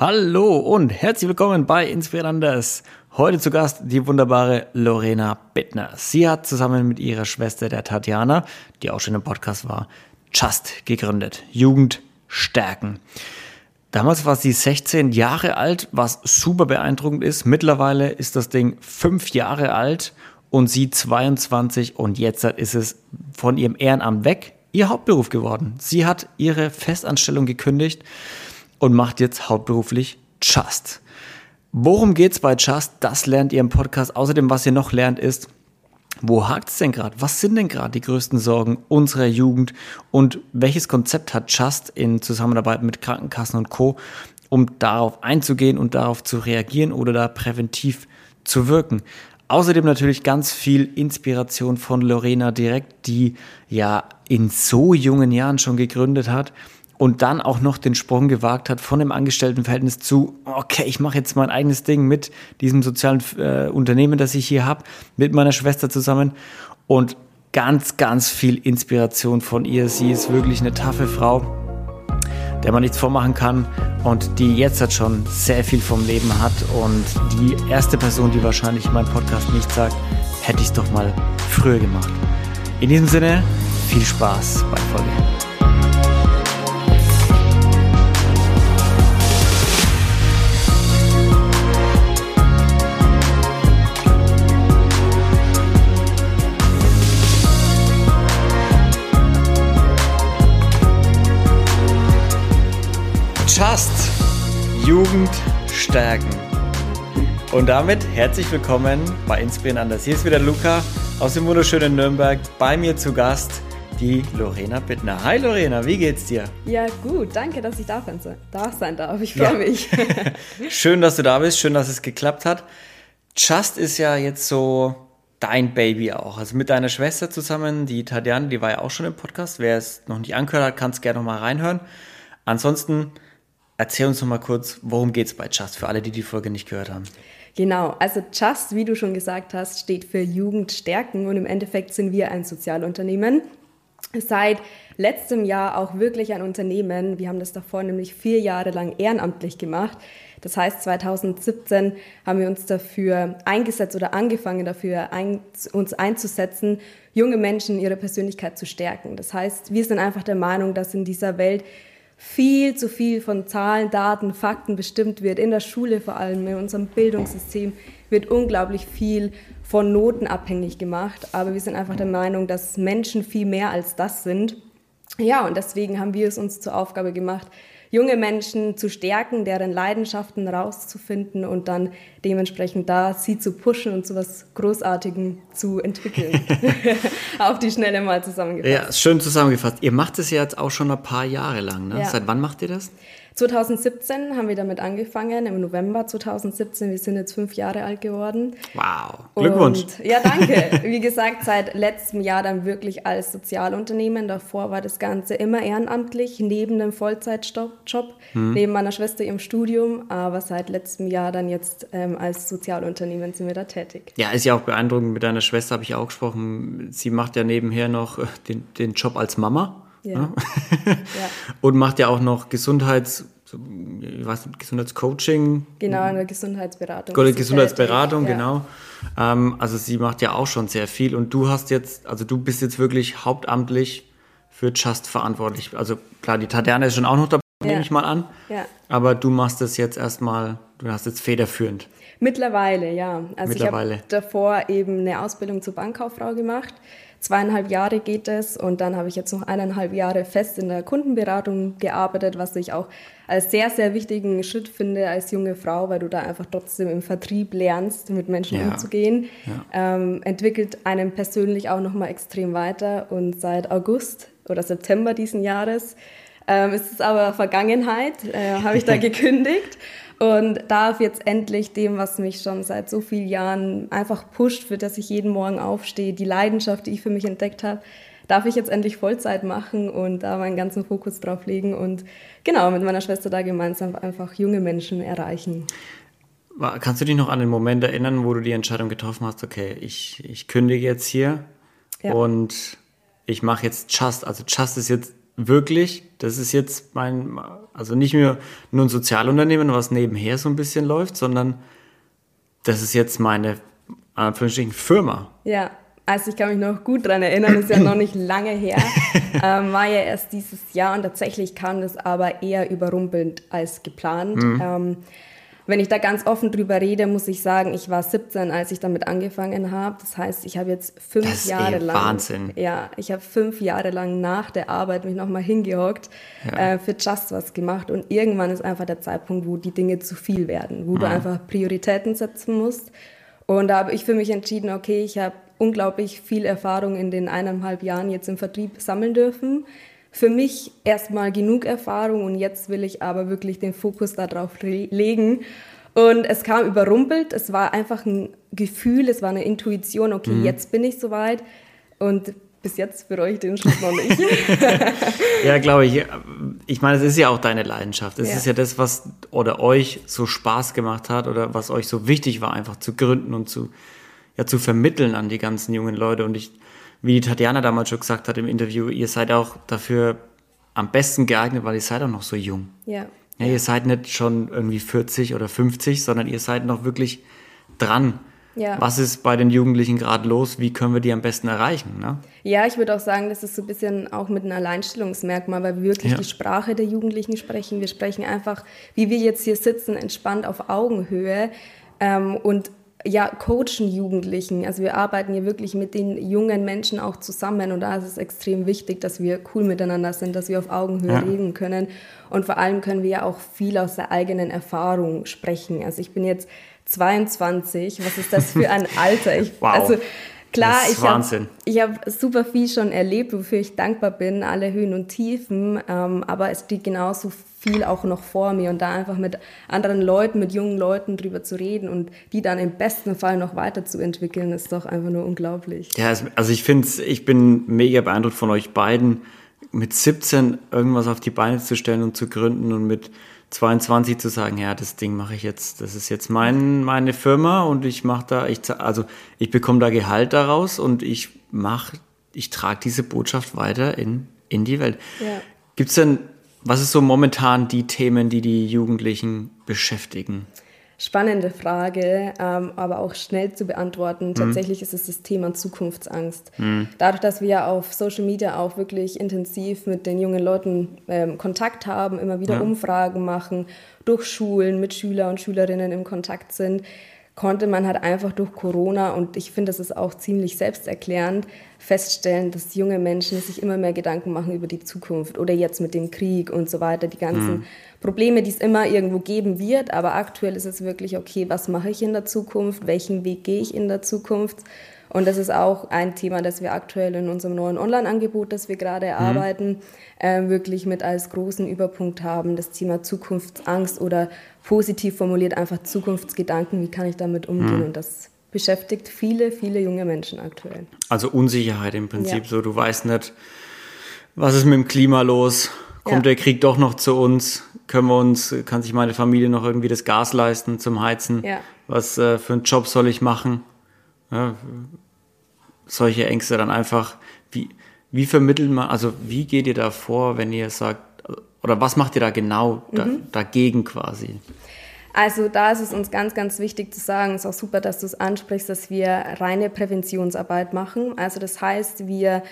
Hallo und herzlich willkommen bei Inspirandes. Heute zu Gast die wunderbare Lorena Bittner. Sie hat zusammen mit ihrer Schwester der Tatjana, die auch schon im Podcast war, Just gegründet. Jugend stärken. Damals war sie 16 Jahre alt, was super beeindruckend ist. Mittlerweile ist das Ding fünf Jahre alt und sie 22 und jetzt ist es von ihrem Ehrenamt weg ihr Hauptberuf geworden. Sie hat ihre Festanstellung gekündigt und macht jetzt hauptberuflich Just. Worum geht's bei Just? Das lernt ihr im Podcast. Außerdem, was ihr noch lernt, ist, wo hakt's denn gerade? Was sind denn gerade die größten Sorgen unserer Jugend? Und welches Konzept hat Just in Zusammenarbeit mit Krankenkassen und Co., um darauf einzugehen und darauf zu reagieren oder da präventiv zu wirken? Außerdem natürlich ganz viel Inspiration von Lorena direkt, die ja in so jungen Jahren schon gegründet hat und dann auch noch den Sprung gewagt hat von dem Angestelltenverhältnis zu, okay, ich mache jetzt mein eigenes Ding mit diesem sozialen äh, Unternehmen, das ich hier habe, mit meiner Schwester zusammen und ganz, ganz viel Inspiration von ihr. Sie ist wirklich eine taffe Frau, der man nichts vormachen kann und die jetzt halt schon sehr viel vom Leben hat und die erste Person, die wahrscheinlich meinen Podcast nicht sagt, hätte ich es doch mal früher gemacht. In diesem Sinne, viel Spaß bei Folge. Jugend stärken. Und damit herzlich willkommen bei Inspiren anders. Hier ist wieder Luca aus dem wunderschönen Nürnberg. Bei mir zu Gast die Lorena Bittner. Hi Lorena, wie geht's dir? Ja, gut, danke, dass ich da sein darf. Ich freue ja. mich. schön, dass du da bist, schön, dass es geklappt hat. Just ist ja jetzt so dein Baby auch. Also mit deiner Schwester zusammen, die Tadjan, die war ja auch schon im Podcast. Wer es noch nicht angehört hat, kann es gerne noch mal reinhören. Ansonsten Erzähl uns noch mal kurz, worum geht es bei Just für alle, die die Folge nicht gehört haben. Genau, also Just, wie du schon gesagt hast, steht für Jugend stärken und im Endeffekt sind wir ein Sozialunternehmen. Seit letztem Jahr auch wirklich ein Unternehmen. Wir haben das davor nämlich vier Jahre lang ehrenamtlich gemacht. Das heißt, 2017 haben wir uns dafür eingesetzt oder angefangen dafür, ein, uns einzusetzen, junge Menschen ihre Persönlichkeit zu stärken. Das heißt, wir sind einfach der Meinung, dass in dieser Welt viel zu viel von Zahlen, Daten, Fakten bestimmt wird. In der Schule vor allem, in unserem Bildungssystem wird unglaublich viel von Noten abhängig gemacht. Aber wir sind einfach der Meinung, dass Menschen viel mehr als das sind. Ja, und deswegen haben wir es uns zur Aufgabe gemacht, junge Menschen zu stärken, deren Leidenschaften rauszufinden und dann dementsprechend da sie zu pushen und zu was Großartigem zu entwickeln. Auf die Schnelle mal zusammengefasst. Ja, schön zusammengefasst. Ihr macht es ja jetzt auch schon ein paar Jahre lang. Ne? Ja. Seit wann macht ihr das? 2017 haben wir damit angefangen, im November 2017. Wir sind jetzt fünf Jahre alt geworden. Wow, Glückwunsch. Und, ja, danke. Wie gesagt, seit letztem Jahr dann wirklich als Sozialunternehmen. Davor war das Ganze immer ehrenamtlich, neben dem Vollzeitjob, hm. neben meiner Schwester im Studium. Aber seit letztem Jahr dann jetzt ähm, als Sozialunternehmen sind wir da tätig. Ja, ist ja auch beeindruckend. Mit deiner Schwester habe ich auch gesprochen. Sie macht ja nebenher noch äh, den, den Job als Mama. Ja. ja. Und macht ja auch noch Gesundheits, nicht, Gesundheitscoaching. Genau, eine Gesundheitsberatung. Oder Gesundheitsberatung, ja. genau. Ähm, also sie macht ja auch schon sehr viel und du hast jetzt, also du bist jetzt wirklich hauptamtlich für Just verantwortlich. Also klar, die Tatjana ist schon auch noch dabei, ja. nehme ich mal an. Ja. Aber du machst das jetzt erstmal, du hast jetzt federführend. Mittlerweile, ja. Also Mittlerweile. ich habe davor eben eine Ausbildung zur Bankkauffrau gemacht zweieinhalb Jahre geht es und dann habe ich jetzt noch eineinhalb Jahre fest in der Kundenberatung gearbeitet, was ich auch als sehr, sehr wichtigen Schritt finde als junge Frau, weil du da einfach trotzdem im Vertrieb lernst, mit Menschen ja. umzugehen. Ja. Ähm, entwickelt einen persönlich auch nochmal extrem weiter und seit August oder September diesen Jahres ähm, ist es aber Vergangenheit, äh, habe ich da gekündigt und darf jetzt endlich dem, was mich schon seit so vielen Jahren einfach pusht, für das ich jeden Morgen aufstehe, die Leidenschaft, die ich für mich entdeckt habe, darf ich jetzt endlich Vollzeit machen und da meinen ganzen Fokus drauf legen und genau mit meiner Schwester da gemeinsam einfach junge Menschen erreichen. Kannst du dich noch an den Moment erinnern, wo du die Entscheidung getroffen hast, okay, ich, ich kündige jetzt hier ja. und ich mache jetzt Just, also Just ist jetzt wirklich, das ist jetzt mein, also nicht mehr nur ein Sozialunternehmen, was nebenher so ein bisschen läuft, sondern das ist jetzt meine, Anführungsstrichen, Firma. Ja, also ich kann mich noch gut daran erinnern, ist ja noch nicht lange her, ähm, war ja erst dieses Jahr und tatsächlich kam das aber eher überrumpelnd als geplant. Mhm. Ähm, wenn ich da ganz offen drüber rede, muss ich sagen, ich war 17, als ich damit angefangen habe. Das heißt, ich habe jetzt fünf das ist Jahre lang. Wahnsinn. Ja, ich habe fünf Jahre lang nach der Arbeit mich nochmal hingehockt, ja. äh, für Just was gemacht. Und irgendwann ist einfach der Zeitpunkt, wo die Dinge zu viel werden, wo mhm. du einfach Prioritäten setzen musst. Und da habe ich für mich entschieden, okay, ich habe unglaublich viel Erfahrung in den eineinhalb Jahren jetzt im Vertrieb sammeln dürfen für mich erstmal genug Erfahrung und jetzt will ich aber wirklich den Fokus darauf legen. Und es kam überrumpelt, es war einfach ein Gefühl, es war eine Intuition, okay, mhm. jetzt bin ich soweit. Und bis jetzt bereue ich den Schritt noch nicht. ja, glaube ich. Ich meine, es ist ja auch deine Leidenschaft. Es ja. ist ja das, was oder euch so Spaß gemacht hat oder was euch so wichtig war, einfach zu gründen und zu, ja, zu vermitteln an die ganzen jungen Leute. Und ich wie die Tatjana damals schon gesagt hat im Interview, ihr seid auch dafür am besten geeignet, weil ihr seid auch noch so jung. Ja. ja ihr seid nicht schon irgendwie 40 oder 50, sondern ihr seid noch wirklich dran. Ja. Was ist bei den Jugendlichen gerade los? Wie können wir die am besten erreichen? Ne? Ja, ich würde auch sagen, das ist so ein bisschen auch mit einem Alleinstellungsmerkmal, weil wir wirklich ja. die Sprache der Jugendlichen sprechen. Wir sprechen einfach, wie wir jetzt hier sitzen, entspannt auf Augenhöhe. Ähm, und ja, coachen Jugendlichen. Also wir arbeiten hier wirklich mit den jungen Menschen auch zusammen und da ist es extrem wichtig, dass wir cool miteinander sind, dass wir auf Augenhöhe ja. reden können und vor allem können wir ja auch viel aus der eigenen Erfahrung sprechen. Also ich bin jetzt 22, was ist das für ein Alter? Ich, wow. Also Klar, ich habe hab super viel schon erlebt, wofür ich dankbar bin, alle Höhen und Tiefen, ähm, aber es steht genauso viel auch noch vor mir und da einfach mit anderen Leuten, mit jungen Leuten drüber zu reden und die dann im besten Fall noch weiterzuentwickeln, ist doch einfach nur unglaublich. Ja, also ich finde ich bin mega beeindruckt von euch beiden, mit 17 irgendwas auf die Beine zu stellen und zu gründen und mit 22 zu sagen, ja, das Ding mache ich jetzt, das ist jetzt mein, meine Firma und ich mache da, ich, also ich bekomme da Gehalt daraus und ich mache, ich trage diese Botschaft weiter in, in die Welt. Ja. Gibt es denn, was ist so momentan die Themen, die die Jugendlichen beschäftigen? Spannende Frage, ähm, aber auch schnell zu beantworten. Mhm. Tatsächlich ist es das Thema Zukunftsangst. Mhm. Dadurch, dass wir auf Social Media auch wirklich intensiv mit den jungen Leuten ähm, Kontakt haben, immer wieder ja. Umfragen machen, durch Schulen mit Schüler und Schülerinnen im Kontakt sind, konnte man halt einfach durch Corona, und ich finde, das ist auch ziemlich selbsterklärend, feststellen, dass junge Menschen sich immer mehr Gedanken machen über die Zukunft oder jetzt mit dem Krieg und so weiter, die ganzen mhm. Probleme, die es immer irgendwo geben wird. Aber aktuell ist es wirklich, okay, was mache ich in der Zukunft? Welchen Weg gehe ich in der Zukunft? Und das ist auch ein Thema, das wir aktuell in unserem neuen Online-Angebot, das wir gerade mhm. erarbeiten, äh, wirklich mit als großen Überpunkt haben. Das Thema Zukunftsangst oder positiv formuliert einfach Zukunftsgedanken. Wie kann ich damit umgehen? Mhm. Und das beschäftigt viele, viele junge Menschen aktuell. Also Unsicherheit im Prinzip. Ja. So, du weißt nicht, was ist mit dem Klima los? Kommt ja. der Krieg doch noch zu uns? Können wir uns, kann sich meine Familie noch irgendwie das Gas leisten zum Heizen? Ja. Was äh, für einen Job soll ich machen? Ja, solche Ängste dann einfach, wie, wie vermittelt man, also wie geht ihr da vor, wenn ihr sagt, oder was macht ihr da genau da, mhm. dagegen quasi? Also da ist es uns ganz, ganz wichtig zu sagen, es ist auch super, dass du es ansprichst, dass wir reine Präventionsarbeit machen. Also das heißt, wir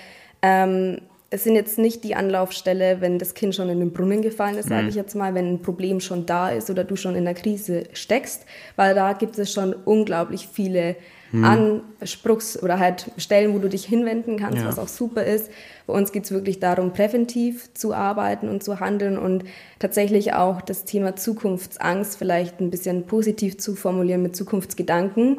ähm, es sind jetzt nicht die Anlaufstelle, wenn das Kind schon in den Brunnen gefallen ist, sage mhm. ich jetzt mal, wenn ein Problem schon da ist oder du schon in der Krise steckst, weil da gibt es schon unglaublich viele mhm. Anspruchs- oder halt Stellen, wo du dich hinwenden kannst, ja. was auch super ist. Bei uns geht es wirklich darum, präventiv zu arbeiten und zu handeln und tatsächlich auch das Thema Zukunftsangst vielleicht ein bisschen positiv zu formulieren mit Zukunftsgedanken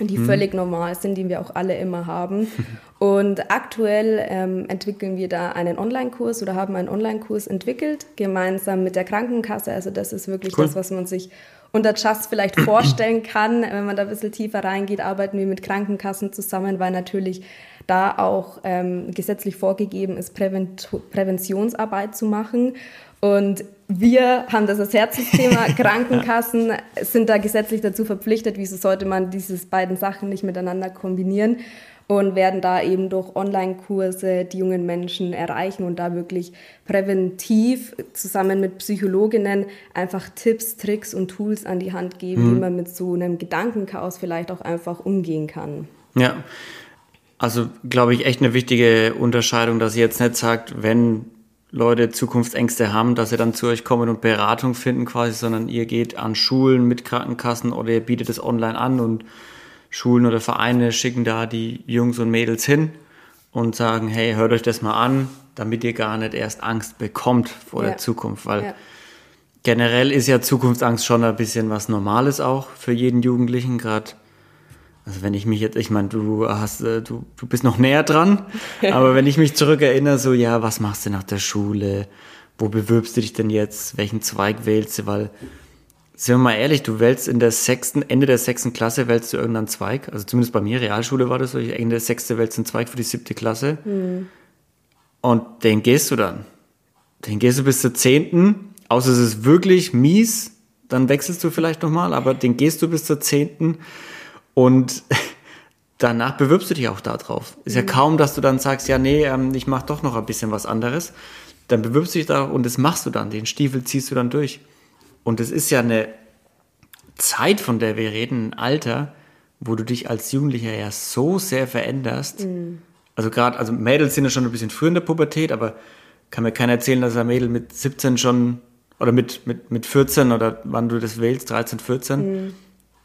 die mhm. völlig normal sind, die wir auch alle immer haben. Und aktuell ähm, entwickeln wir da einen Online-Kurs oder haben einen Online-Kurs entwickelt, gemeinsam mit der Krankenkasse. Also das ist wirklich cool. das, was man sich unter Just vielleicht vorstellen kann. Wenn man da ein bisschen tiefer reingeht, arbeiten wir mit Krankenkassen zusammen, weil natürlich da auch ähm, gesetzlich vorgegeben ist, Prävent Präventionsarbeit zu machen. Und wir haben das als Herzensthema. Krankenkassen sind da gesetzlich dazu verpflichtet. Wieso sollte man diese beiden Sachen nicht miteinander kombinieren? Und werden da eben durch Online-Kurse die jungen Menschen erreichen und da wirklich präventiv zusammen mit Psychologinnen einfach Tipps, Tricks und Tools an die Hand geben, mhm. wie man mit so einem Gedankenchaos vielleicht auch einfach umgehen kann. Ja, also glaube ich echt eine wichtige Unterscheidung, dass ihr jetzt nicht sagt, wenn Leute Zukunftsängste haben, dass sie dann zu euch kommen und Beratung finden quasi, sondern ihr geht an Schulen mit Krankenkassen oder ihr bietet es online an und Schulen oder Vereine schicken da die Jungs und Mädels hin und sagen, hey, hört euch das mal an, damit ihr gar nicht erst Angst bekommt vor ja. der Zukunft, weil ja. generell ist ja Zukunftsangst schon ein bisschen was Normales auch für jeden Jugendlichen, gerade also wenn ich mich jetzt, ich meine, du hast, äh, du, du bist noch näher dran, aber wenn ich mich zurückerinnere, so, ja, was machst du nach der Schule? Wo bewirbst du dich denn jetzt? Welchen Zweig wählst du? Weil sind wir mal ehrlich, du wählst in der sechsten, Ende der sechsten Klasse wählst du irgendeinen Zweig. Also zumindest bei mir, Realschule war das so, Ende der sechste wählst du einen Zweig für die siebte Klasse. Mhm. Und den gehst du dann. Den gehst du bis zur zehnten, außer es ist wirklich mies, dann wechselst du vielleicht nochmal, aber den gehst du bis zur zehnten und danach bewirbst du dich auch darauf. Ist mhm. ja kaum, dass du dann sagst, ja, nee, ähm, ich mache doch noch ein bisschen was anderes. Dann bewirbst du dich da und das machst du dann. Den Stiefel ziehst du dann durch. Und es ist ja eine Zeit, von der wir reden, ein Alter, wo du dich als Jugendlicher ja so sehr veränderst. Mhm. Also gerade, also Mädels sind ja schon ein bisschen früher in der Pubertät, aber kann mir keiner erzählen, dass ein Mädel mit 17 schon oder mit, mit, mit 14 oder wann du das wählst, 13, 14, mhm.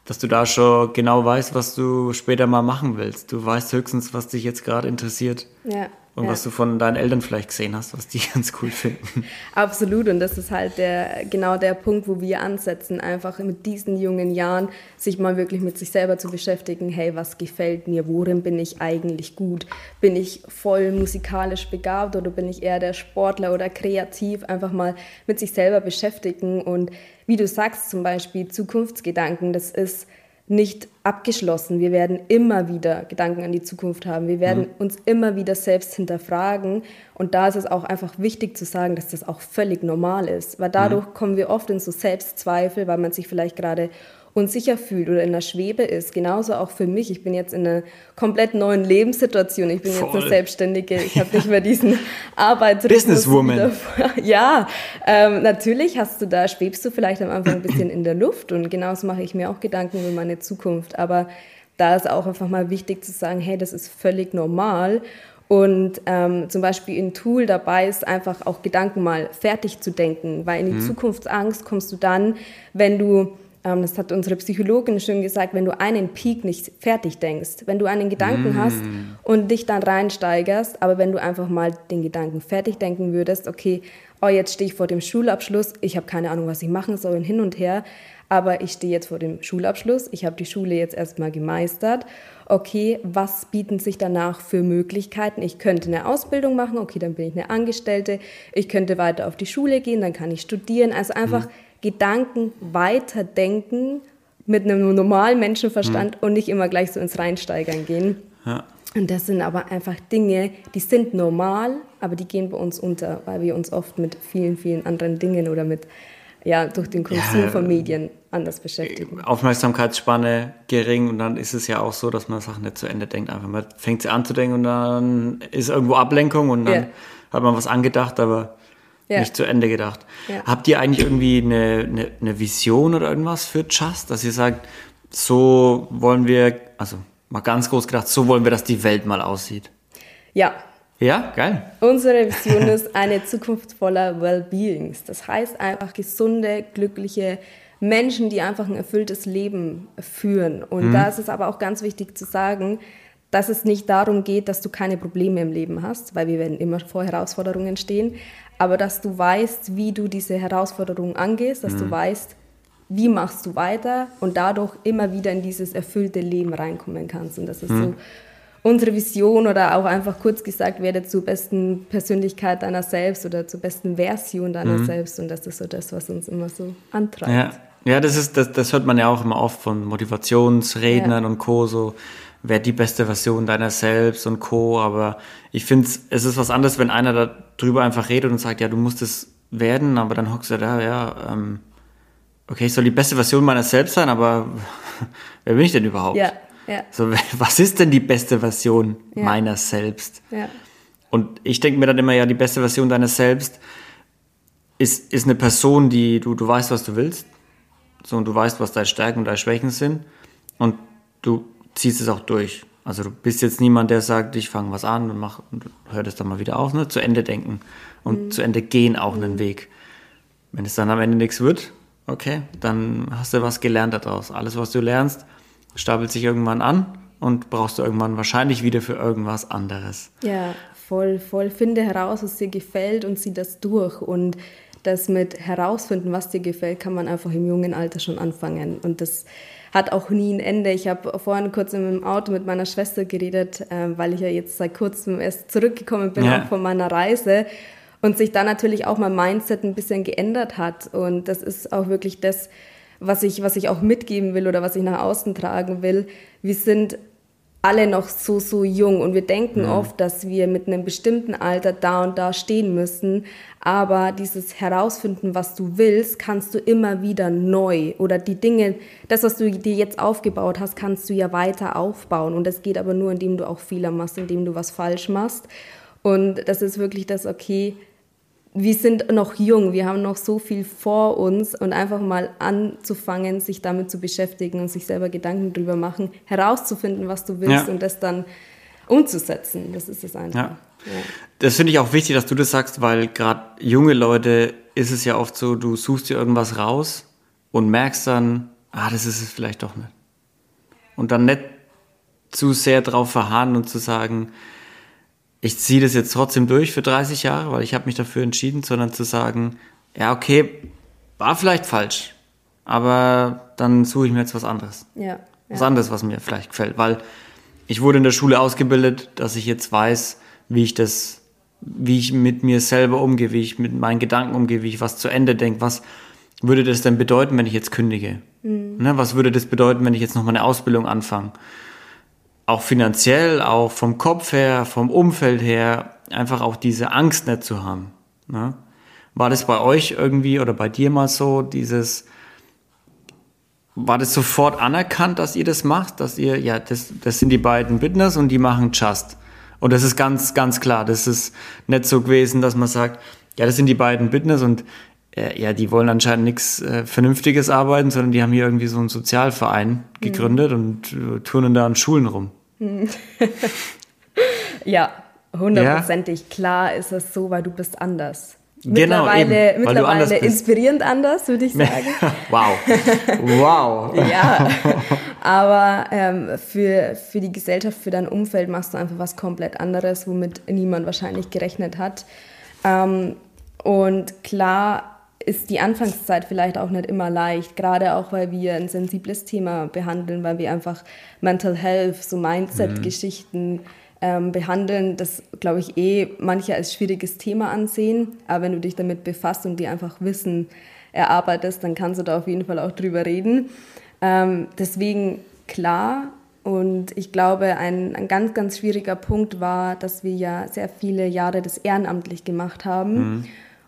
dass du da schon genau weißt, was du später mal machen willst. Du weißt höchstens, was dich jetzt gerade interessiert. Ja und ja. was du von deinen Eltern vielleicht gesehen hast, was die ganz cool finden. Absolut und das ist halt der, genau der Punkt, wo wir ansetzen, einfach mit diesen jungen Jahren sich mal wirklich mit sich selber zu beschäftigen, hey, was gefällt mir, worin bin ich eigentlich gut, bin ich voll musikalisch begabt oder bin ich eher der Sportler oder kreativ, einfach mal mit sich selber beschäftigen. Und wie du sagst zum Beispiel Zukunftsgedanken, das ist nicht abgeschlossen. Wir werden immer wieder Gedanken an die Zukunft haben. Wir werden mhm. uns immer wieder selbst hinterfragen. Und da ist es auch einfach wichtig zu sagen, dass das auch völlig normal ist. Weil dadurch mhm. kommen wir oft in so Selbstzweifel, weil man sich vielleicht gerade unsicher fühlt oder in der Schwebe ist. Genauso auch für mich. Ich bin jetzt in einer komplett neuen Lebenssituation. Ich bin Voll. jetzt eine Selbstständige. Ich habe nicht mehr diesen Arbeitsrhythmus. Businesswoman. Ja, ähm, natürlich hast du da, schwebst du vielleicht am Anfang ein bisschen in der Luft und genauso mache ich mir auch Gedanken über meine Zukunft. Aber da ist auch einfach mal wichtig zu sagen, hey, das ist völlig normal. Und ähm, zum Beispiel ein Tool dabei ist einfach auch Gedanken mal fertig zu denken, weil in die mhm. Zukunftsangst kommst du dann, wenn du das hat unsere Psychologin schön gesagt, wenn du einen Peak nicht fertig denkst, wenn du einen Gedanken mm. hast und dich dann reinsteigerst, aber wenn du einfach mal den Gedanken fertig denken würdest, okay, oh, jetzt stehe ich vor dem Schulabschluss, ich habe keine Ahnung, was ich machen soll und hin und her, aber ich stehe jetzt vor dem Schulabschluss, ich habe die Schule jetzt erstmal gemeistert. Okay, was bieten sich danach für Möglichkeiten? Ich könnte eine Ausbildung machen, okay, dann bin ich eine Angestellte, ich könnte weiter auf die Schule gehen, dann kann ich studieren. Also einfach mhm Gedanken weiterdenken mit einem normalen Menschenverstand mhm. und nicht immer gleich so ins Reinsteigern gehen. Ja. Und das sind aber einfach Dinge, die sind normal, aber die gehen bei uns unter, weil wir uns oft mit vielen, vielen anderen Dingen oder mit, ja, durch den Konsum ja, von Medien anders beschäftigen. Aufmerksamkeitsspanne gering und dann ist es ja auch so, dass man Sachen nicht zu Ende denkt. Einfach man fängt sie an zu denken und dann ist irgendwo Ablenkung und dann ja. hat man was angedacht, aber ja. nicht zu Ende gedacht. Ja. Habt ihr eigentlich irgendwie eine, eine, eine, Vision oder irgendwas für Just, dass ihr sagt, so wollen wir, also mal ganz groß gedacht, so wollen wir, dass die Welt mal aussieht? Ja. Ja, geil. Unsere Vision ist eine Zukunft voller Wellbeings. Das heißt einfach gesunde, glückliche Menschen, die einfach ein erfülltes Leben führen. Und mhm. da ist es aber auch ganz wichtig zu sagen, dass es nicht darum geht, dass du keine Probleme im Leben hast, weil wir werden immer vor Herausforderungen stehen, aber dass du weißt, wie du diese Herausforderungen angehst, dass mhm. du weißt, wie machst du weiter und dadurch immer wieder in dieses erfüllte Leben reinkommen kannst. Und das ist mhm. so unsere Vision oder auch einfach kurz gesagt, werde zur besten Persönlichkeit deiner selbst oder zur besten Version deiner mhm. selbst. Und das ist so das, was uns immer so antreibt. Ja, ja das, ist, das, das hört man ja auch immer oft von Motivationsrednern ja. und Co. So, wer die beste Version deiner selbst und Co. Aber ich finde, es ist was anderes, wenn einer darüber einfach redet und sagt, ja, du musst es werden, aber dann hockst du da, ja, ähm, okay, ich soll die beste Version meiner selbst sein, aber wer bin ich denn überhaupt? Ja, Ja. So, was ist denn die beste Version ja. meiner selbst? Ja. Und ich denke mir dann immer, ja, die beste Version deiner selbst ist, ist eine Person, die du, du weißt, was du willst. So, und du weißt, was deine Stärken und deine Schwächen sind. Und du ziehst es auch durch. Also du bist jetzt niemand, der sagt, ich fange was an und mach und hör das dann mal wieder auf, ne? Zu Ende denken und mhm. zu Ende gehen auch einen Weg. Wenn es dann am Ende nichts wird, okay, dann hast du was gelernt daraus. Alles, was du lernst, stapelt sich irgendwann an und brauchst du irgendwann wahrscheinlich wieder für irgendwas anderes. Ja, voll, voll. Finde heraus, was dir gefällt und zieh das durch. Und das mit herausfinden, was dir gefällt, kann man einfach im jungen Alter schon anfangen. Und das hat auch nie ein Ende. Ich habe vorhin kurz im Auto mit meiner Schwester geredet, äh, weil ich ja jetzt seit kurzem erst zurückgekommen bin ja. von meiner Reise und sich dann natürlich auch mein Mindset ein bisschen geändert hat. Und das ist auch wirklich das, was ich, was ich auch mitgeben will oder was ich nach außen tragen will. Wir sind alle noch so, so jung und wir denken ja. oft, dass wir mit einem bestimmten Alter da und da stehen müssen. Aber dieses Herausfinden, was du willst, kannst du immer wieder neu oder die Dinge, das, was du dir jetzt aufgebaut hast, kannst du ja weiter aufbauen. Und das geht aber nur, indem du auch Fehler machst, indem du was falsch machst. Und das ist wirklich das, okay, wir sind noch jung, wir haben noch so viel vor uns und einfach mal anzufangen, sich damit zu beschäftigen und sich selber Gedanken drüber machen, herauszufinden, was du willst ja. und das dann umzusetzen. Das ist es einfach. Ja. Ja. Das finde ich auch wichtig, dass du das sagst, weil gerade junge Leute ist es ja oft so, du suchst dir irgendwas raus und merkst dann, ah, das ist es vielleicht doch nicht. Und dann nicht zu sehr drauf verharren und zu sagen, ich ziehe das jetzt trotzdem durch für 30 Jahre, weil ich habe mich dafür entschieden, sondern zu sagen, ja, okay, war vielleicht falsch, aber dann suche ich mir jetzt was anderes. Ja, was anderes, was mir vielleicht gefällt, weil ich wurde in der Schule ausgebildet, dass ich jetzt weiß, wie ich das, wie ich mit mir selber umgehe, wie ich mit meinen Gedanken umgehe, wie ich was zu Ende denke, was würde das denn bedeuten, wenn ich jetzt kündige? Mhm. Ne, was würde das bedeuten, wenn ich jetzt noch mal eine Ausbildung anfange? Auch finanziell, auch vom Kopf her, vom Umfeld her, einfach auch diese Angst nicht zu haben. Ne? War das bei euch irgendwie oder bei dir mal so, dieses, war das sofort anerkannt, dass ihr das macht, dass ihr, ja, das, das sind die beiden Business und die machen Just. Und das ist ganz, ganz klar, das ist nicht so gewesen, dass man sagt, ja, das sind die beiden Business und äh, ja, die wollen anscheinend nichts äh, Vernünftiges arbeiten, sondern die haben hier irgendwie so einen Sozialverein gegründet mhm. und äh, turnen da an Schulen rum. ja, hundertprozentig. Ja. Klar ist es so, weil du bist anders. Genau, mittlerweile, eben, mittlerweile anders inspirierend anders, würde ich sagen. wow. Wow. ja. Aber ähm, für, für die Gesellschaft, für dein Umfeld machst du einfach was komplett anderes, womit niemand wahrscheinlich gerechnet hat. Ähm, und klar ist die Anfangszeit vielleicht auch nicht immer leicht, gerade auch weil wir ein sensibles Thema behandeln, weil wir einfach Mental Health, so Mindset-Geschichten mhm. ähm, behandeln, das glaube ich eh manche als schwieriges Thema ansehen. Aber wenn du dich damit befasst und dir einfach Wissen erarbeitest, dann kannst du da auf jeden Fall auch drüber reden. Ähm, deswegen klar. Und ich glaube, ein, ein ganz, ganz schwieriger Punkt war, dass wir ja sehr viele Jahre das ehrenamtlich gemacht haben. Mhm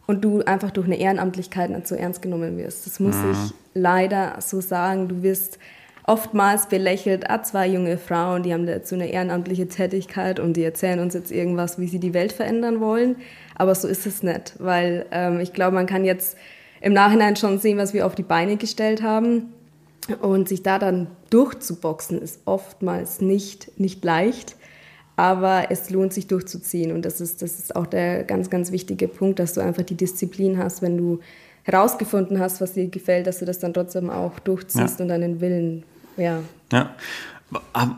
und du einfach durch eine Ehrenamtlichkeit nicht so ernst genommen wirst. Das muss mhm. ich leider so sagen. Du wirst oftmals belächelt, ah, zwei junge Frauen, die haben dazu eine ehrenamtliche Tätigkeit und die erzählen uns jetzt irgendwas, wie sie die Welt verändern wollen. Aber so ist es nicht, weil ähm, ich glaube, man kann jetzt im Nachhinein schon sehen, was wir auf die Beine gestellt haben. Und sich da dann durchzuboxen, ist oftmals nicht, nicht leicht aber es lohnt sich durchzuziehen und das ist, das ist auch der ganz, ganz wichtige Punkt, dass du einfach die Disziplin hast, wenn du herausgefunden hast, was dir gefällt, dass du das dann trotzdem auch durchziehst ja. und deinen Willen, ja. Ja.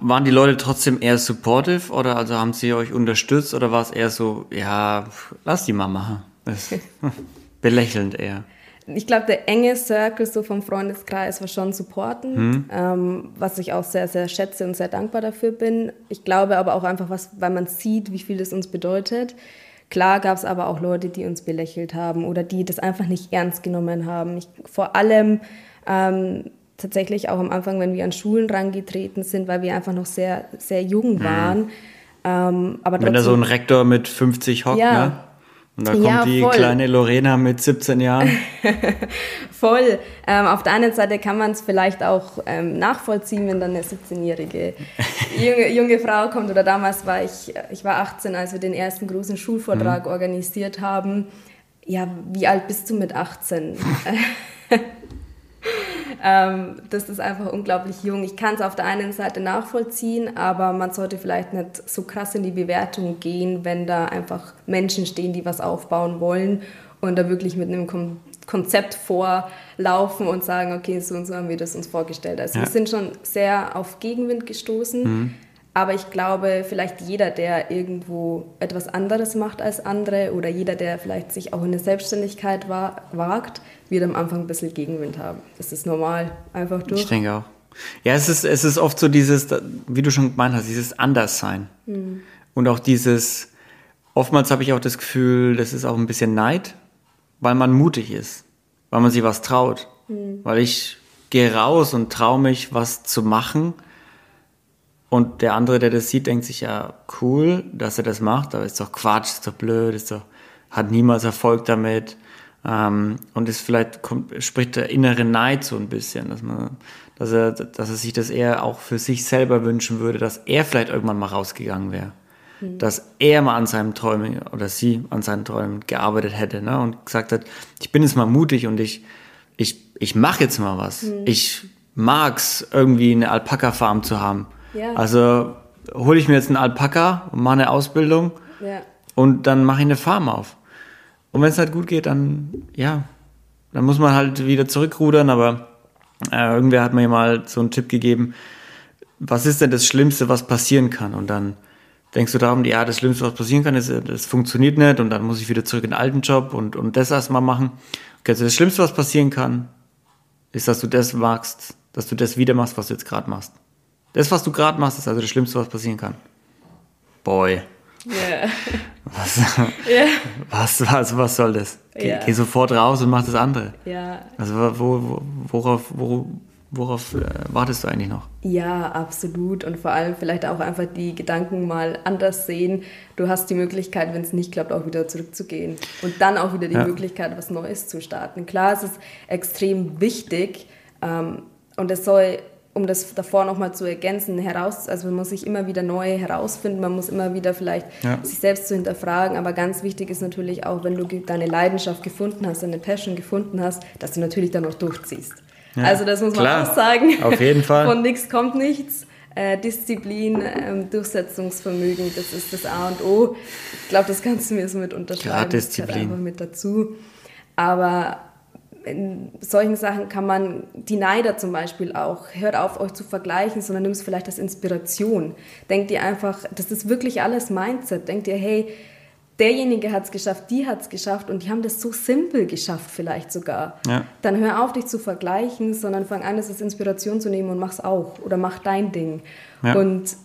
Waren die Leute trotzdem eher supportive oder also haben sie euch unterstützt oder war es eher so, ja, lass die mal machen? belächelnd eher ich glaube, der enge Circle so vom Freundeskreis war schon supportend, mhm. ähm, was ich auch sehr, sehr schätze und sehr dankbar dafür bin. Ich glaube aber auch einfach, was, weil man sieht, wie viel das uns bedeutet. Klar gab es aber auch Leute, die uns belächelt haben oder die das einfach nicht ernst genommen haben. Ich, vor allem ähm, tatsächlich auch am Anfang, wenn wir an Schulen rangetreten sind, weil wir einfach noch sehr, sehr jung mhm. waren. Mhm. Ähm, aber wenn da so ein Rektor mit 50 hockt, ja, ne? Und da kommt ja, die kleine Lorena mit 17 Jahren. voll. Ähm, auf der einen Seite kann man es vielleicht auch ähm, nachvollziehen, wenn dann eine 17-jährige junge, junge, Frau kommt. Oder damals war ich, ich war 18, als wir den ersten großen Schulvortrag mhm. organisiert haben. Ja, wie alt bist du mit 18? ähm, das ist einfach unglaublich jung. Ich kann es auf der einen Seite nachvollziehen, aber man sollte vielleicht nicht so krass in die Bewertung gehen, wenn da einfach Menschen stehen, die was aufbauen wollen und da wirklich mit einem Kon Konzept vorlaufen und sagen, okay, so und so haben wir das uns vorgestellt. Also ja. wir sind schon sehr auf Gegenwind gestoßen. Mhm. Aber ich glaube, vielleicht jeder, der irgendwo etwas anderes macht als andere oder jeder, der vielleicht sich auch in eine Selbstständigkeit wagt, wird am Anfang ein bisschen Gegenwind haben. Das ist normal, einfach durch. Ich denke auch. Ja, es ist, es ist oft so dieses, wie du schon gemeint hast, dieses Anderssein. Mhm. Und auch dieses, oftmals habe ich auch das Gefühl, das ist auch ein bisschen Neid, weil man mutig ist, weil man sich was traut. Mhm. Weil ich gehe raus und traue mich, was zu machen und der andere, der das sieht, denkt sich ja, cool, dass er das macht, aber ist doch Quatsch, ist doch blöd, ist doch, hat niemals Erfolg damit. Ähm, und ist vielleicht kommt, spricht der innere Neid so ein bisschen, dass man, dass er, dass er sich das eher auch für sich selber wünschen würde, dass er vielleicht irgendwann mal rausgegangen wäre. Mhm. Dass er mal an seinen Träumen oder sie an seinen Träumen gearbeitet hätte, ne? Und gesagt hat, ich bin jetzt mal mutig und ich, ich, ich mache jetzt mal was. Mhm. Ich mag's, irgendwie eine Alpaka-Farm zu haben. Ja. Also hole ich mir jetzt einen Alpaka und mache eine Ausbildung ja. und dann mache ich eine Farm auf. Und wenn es halt gut geht, dann ja, dann muss man halt wieder zurückrudern, aber äh, irgendwer hat mir mal so einen Tipp gegeben, was ist denn das Schlimmste, was passieren kann? Und dann denkst du darum, ja, das Schlimmste, was passieren kann, ist, das funktioniert nicht und dann muss ich wieder zurück in den alten Job und, und das erstmal machen. Okay, also das Schlimmste, was passieren kann, ist, dass du das magst, dass du das wieder machst, was du jetzt gerade machst. Das, was du gerade machst, ist also das Schlimmste, was passieren kann. Boy. Yeah. Was, yeah. was, was, was soll das? Geh, yeah. geh, sofort raus und mach das andere. Ja. Also wo, wo, worauf, wo, worauf äh, wartest du eigentlich noch? Ja, absolut. Und vor allem vielleicht auch einfach die Gedanken mal anders sehen. Du hast die Möglichkeit, wenn es nicht klappt, auch wieder zurückzugehen. Und dann auch wieder die ja. Möglichkeit, was Neues zu starten. Klar, es ist extrem wichtig ähm, und es soll um das davor nochmal zu ergänzen, heraus, also man muss sich immer wieder neu herausfinden, man muss immer wieder vielleicht ja. sich selbst zu hinterfragen, aber ganz wichtig ist natürlich auch, wenn du deine Leidenschaft gefunden hast, deine Passion gefunden hast, dass du natürlich dann auch durchziehst. Ja. Also das muss man Klar. auch sagen. Auf jeden Fall. Von nichts kommt nichts. Äh, Disziplin, ähm, Durchsetzungsvermögen, das ist das A und O. Ich glaube, das kannst du mir so mit unterschreiben. Klar, Disziplin. Das einfach mit dazu. Aber in solchen Sachen kann man, die Neider zum Beispiel auch, hört auf, euch zu vergleichen, sondern nimmt es vielleicht als Inspiration. Denkt ihr einfach, das ist wirklich alles Mindset. Denkt ihr, hey, derjenige hat es geschafft, die hat es geschafft und die haben das so simpel geschafft vielleicht sogar. Ja. Dann hör auf, dich zu vergleichen, sondern fang an, das als Inspiration zu nehmen und mach's auch oder mach dein Ding. Ja. Und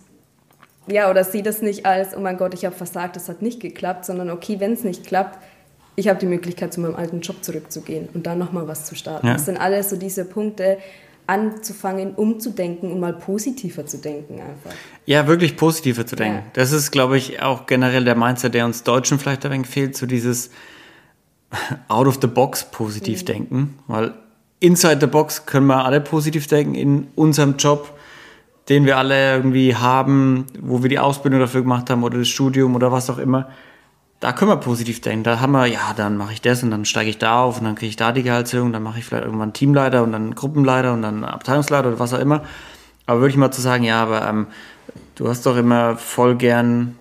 ja, oder sieh das nicht als, oh mein Gott, ich habe versagt, das hat nicht geklappt, sondern okay, wenn es nicht klappt, ich habe die Möglichkeit, zu meinem alten Job zurückzugehen und dann nochmal was zu starten. Ja. Das sind alles so diese Punkte, anzufangen, umzudenken und mal positiver zu denken einfach. Ja, wirklich positiver zu denken. Ja. Das ist, glaube ich, auch generell der Mindset, der uns Deutschen vielleicht ein wenig fehlt, so dieses out of the box positiv mhm. denken, weil inside the box können wir alle positiv denken in unserem Job, den wir alle irgendwie haben, wo wir die Ausbildung dafür gemacht haben oder das Studium oder was auch immer da können wir positiv denken. Da haben wir, ja, dann mache ich das und dann steige ich da auf und dann kriege ich da die Gehaltserhöhung, dann mache ich vielleicht irgendwann Teamleiter und dann Gruppenleiter und dann Abteilungsleiter oder was auch immer. Aber wirklich mal zu sagen, ja, aber ähm, du hast doch immer voll gern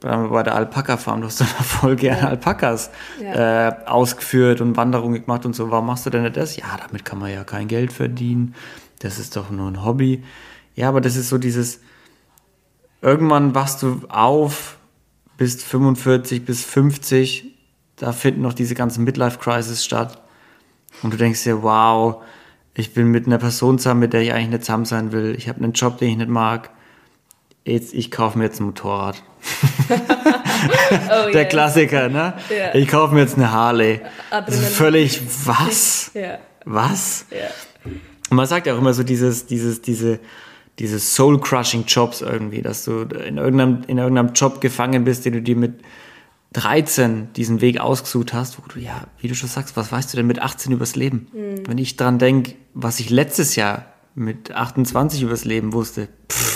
bei der Alpaka-Farm, du hast doch immer voll gern ja. Alpakas ja. Äh, ausgeführt und Wanderungen gemacht und so. Warum machst du denn nicht das? Ja, damit kann man ja kein Geld verdienen. Das ist doch nur ein Hobby. Ja, aber das ist so dieses, irgendwann wachst du auf, bist 45 bis 50, da finden noch diese ganzen Midlife-Crisis statt. Und du denkst dir, wow, ich bin mit einer Person zusammen, mit der ich eigentlich nicht zusammen sein will. Ich habe einen Job, den ich nicht mag. Jetzt, ich kaufe mir jetzt ein Motorrad. oh, der yes. Klassiker, ne? Yeah. Ich kaufe mir jetzt eine Harley. Völlig, was? Yeah. Was? Yeah. Und man sagt ja auch immer so dieses, dieses, diese, diese soul-crushing Jobs irgendwie, dass du in irgendeinem, in irgendeinem Job gefangen bist, den du dir mit 13 diesen Weg ausgesucht hast, wo du, ja, wie du schon sagst, was weißt du denn mit 18 übers Leben? Mhm. Wenn ich dran denke, was ich letztes Jahr mit 28 übers Leben wusste, pff,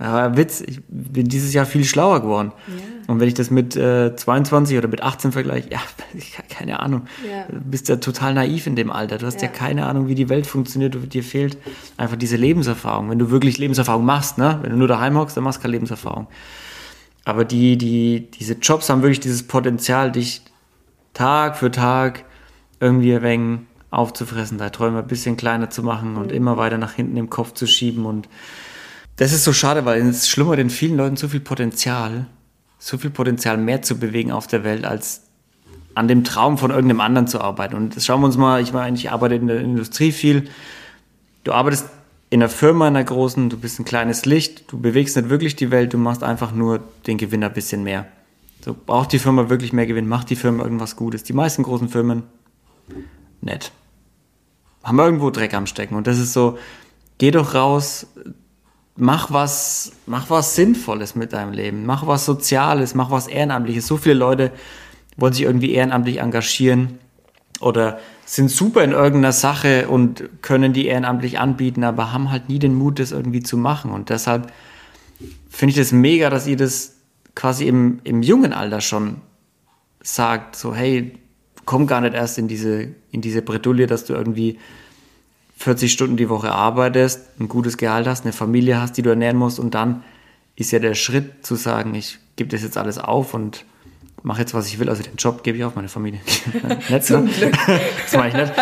aber Witz, ich bin dieses Jahr viel schlauer geworden. Ja. Und wenn ich das mit äh, 22 oder mit 18 vergleiche, ja, ich keine Ahnung. Ja. Du bist ja total naiv in dem Alter. Du hast ja. ja. keine Ahnung, wie die Welt funktioniert. Dir fehlt einfach diese Lebenserfahrung. Wenn du wirklich Lebenserfahrung machst, ne? wenn du nur daheim hockst, dann machst du keine Lebenserfahrung. Aber die, die, diese Jobs haben wirklich dieses Potenzial, dich Tag für Tag irgendwie ein wenig aufzufressen, deine Träume ein bisschen kleiner zu machen und mhm. immer weiter nach hinten im Kopf zu schieben und das ist so schade, weil es schlummert in vielen Leuten so viel Potenzial, so viel Potenzial mehr zu bewegen auf der Welt, als an dem Traum von irgendeinem anderen zu arbeiten. Und das schauen wir uns mal, ich meine, ich arbeite in der Industrie viel. Du arbeitest in einer Firma, in einer großen, du bist ein kleines Licht, du bewegst nicht wirklich die Welt, du machst einfach nur den Gewinner ein bisschen mehr. So, braucht die Firma wirklich mehr Gewinn? Macht die Firma irgendwas Gutes? Die meisten großen Firmen, nett. Haben irgendwo Dreck am Stecken. Und das ist so, geh doch raus, mach was, mach was Sinnvolles mit deinem Leben, mach was Soziales, mach was Ehrenamtliches. So viele Leute wollen sich irgendwie ehrenamtlich engagieren oder sind super in irgendeiner Sache und können die ehrenamtlich anbieten, aber haben halt nie den Mut, das irgendwie zu machen. Und deshalb finde ich das mega, dass ihr das quasi im, im jungen Alter schon sagt, so hey, komm gar nicht erst in diese, in diese Bredouille, dass du irgendwie 40 Stunden die Woche arbeitest, ein gutes Gehalt hast, eine Familie hast, die du ernähren musst und dann ist ja der Schritt zu sagen, ich gebe das jetzt alles auf und mache jetzt, was ich will. Also den Job gebe ich auf, meine Familie. nicht so. das mache ich nicht.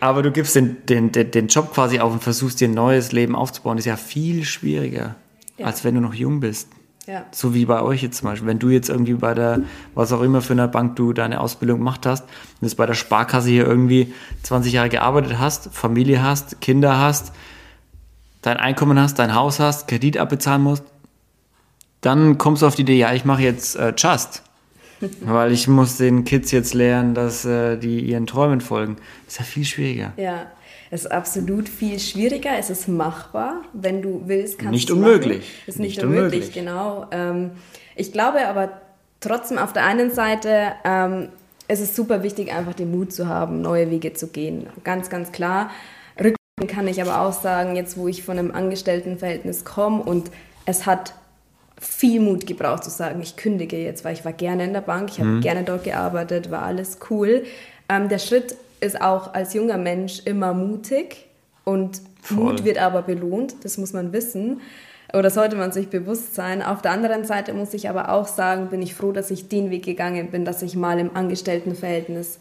Aber du gibst den, den, den, den Job quasi auf und versuchst dir ein neues Leben aufzubauen. Das ist ja viel schwieriger, ja. als wenn du noch jung bist. Ja. So wie bei euch jetzt zum Beispiel. Wenn du jetzt irgendwie bei der, was auch immer für eine Bank du deine Ausbildung gemacht hast, und jetzt bei der Sparkasse hier irgendwie 20 Jahre gearbeitet hast, Familie hast, Kinder hast, dein Einkommen hast, dein Haus hast, Kredit abbezahlen musst, dann kommst du auf die Idee, ja, ich mache jetzt äh, Just. weil ich muss den Kids jetzt lernen, dass äh, die ihren Träumen folgen. Das ist ja viel schwieriger. Ja, es ist absolut viel schwieriger. Es ist machbar, wenn du willst, kannst Nicht unmöglich. Es ist nicht, nicht unmöglich, unmöglich, genau. Ähm, ich glaube aber trotzdem auf der einen Seite, ähm, es ist super wichtig, einfach den Mut zu haben, neue Wege zu gehen. Ganz, ganz klar. Rückblickend kann ich aber auch sagen, jetzt wo ich von einem Angestelltenverhältnis komme und es hat viel Mut gebraucht zu sagen, ich kündige jetzt, weil ich war gerne in der Bank, ich habe mhm. gerne dort gearbeitet, war alles cool. Ähm, der Schritt ist auch als junger Mensch immer mutig und Voll. Mut wird aber belohnt, das muss man wissen oder sollte man sich bewusst sein. Auf der anderen Seite muss ich aber auch sagen, bin ich froh, dass ich den Weg gegangen bin, dass ich mal im Angestelltenverhältnis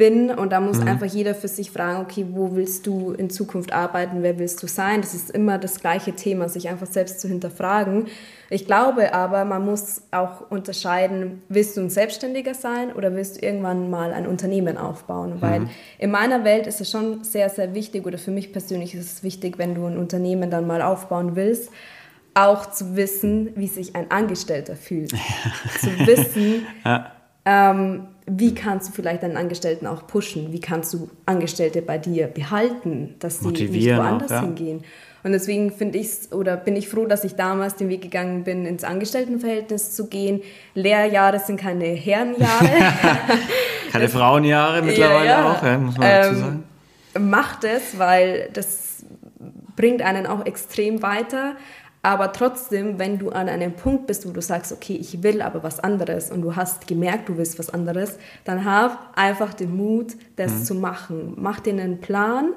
bin und da muss mhm. einfach jeder für sich fragen, okay, wo willst du in Zukunft arbeiten, wer willst du sein? Das ist immer das gleiche Thema, sich einfach selbst zu hinterfragen. Ich glaube aber, man muss auch unterscheiden, willst du ein Selbstständiger sein oder willst du irgendwann mal ein Unternehmen aufbauen? Mhm. Weil in meiner Welt ist es schon sehr, sehr wichtig oder für mich persönlich ist es wichtig, wenn du ein Unternehmen dann mal aufbauen willst, auch zu wissen, wie sich ein Angestellter fühlt. zu wissen, ja. Ähm, wie kannst du vielleicht deinen Angestellten auch pushen? Wie kannst du Angestellte bei dir behalten, dass sie nicht woanders auch, ja. hingehen? Und deswegen finde ich oder bin ich froh, dass ich damals den Weg gegangen bin, ins Angestelltenverhältnis zu gehen. Lehrjahre sind keine Herrenjahre. keine Frauenjahre mittlerweile ja, ja. auch, ja, muss man dazu ähm, sagen. Macht es, weil das bringt einen auch extrem weiter. Aber trotzdem, wenn du an einem Punkt bist, wo du sagst, okay, ich will aber was anderes und du hast gemerkt, du willst was anderes, dann hab einfach den Mut, das mhm. zu machen. Mach dir einen Plan.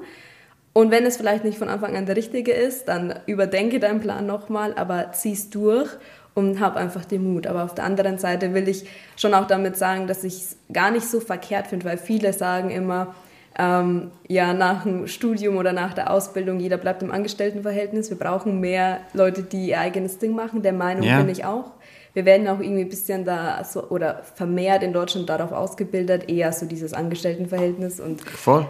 Und wenn es vielleicht nicht von Anfang an der richtige ist, dann überdenke deinen Plan nochmal, aber zieh's durch und hab einfach den Mut. Aber auf der anderen Seite will ich schon auch damit sagen, dass ich es gar nicht so verkehrt finde, weil viele sagen immer, ähm, ja, nach dem Studium oder nach der Ausbildung, jeder bleibt im Angestelltenverhältnis. Wir brauchen mehr Leute, die ihr eigenes Ding machen. Der Meinung ja. bin ich auch. Wir werden auch irgendwie ein bisschen da so, oder vermehrt in Deutschland darauf ausgebildet, eher so dieses Angestelltenverhältnis und Voll.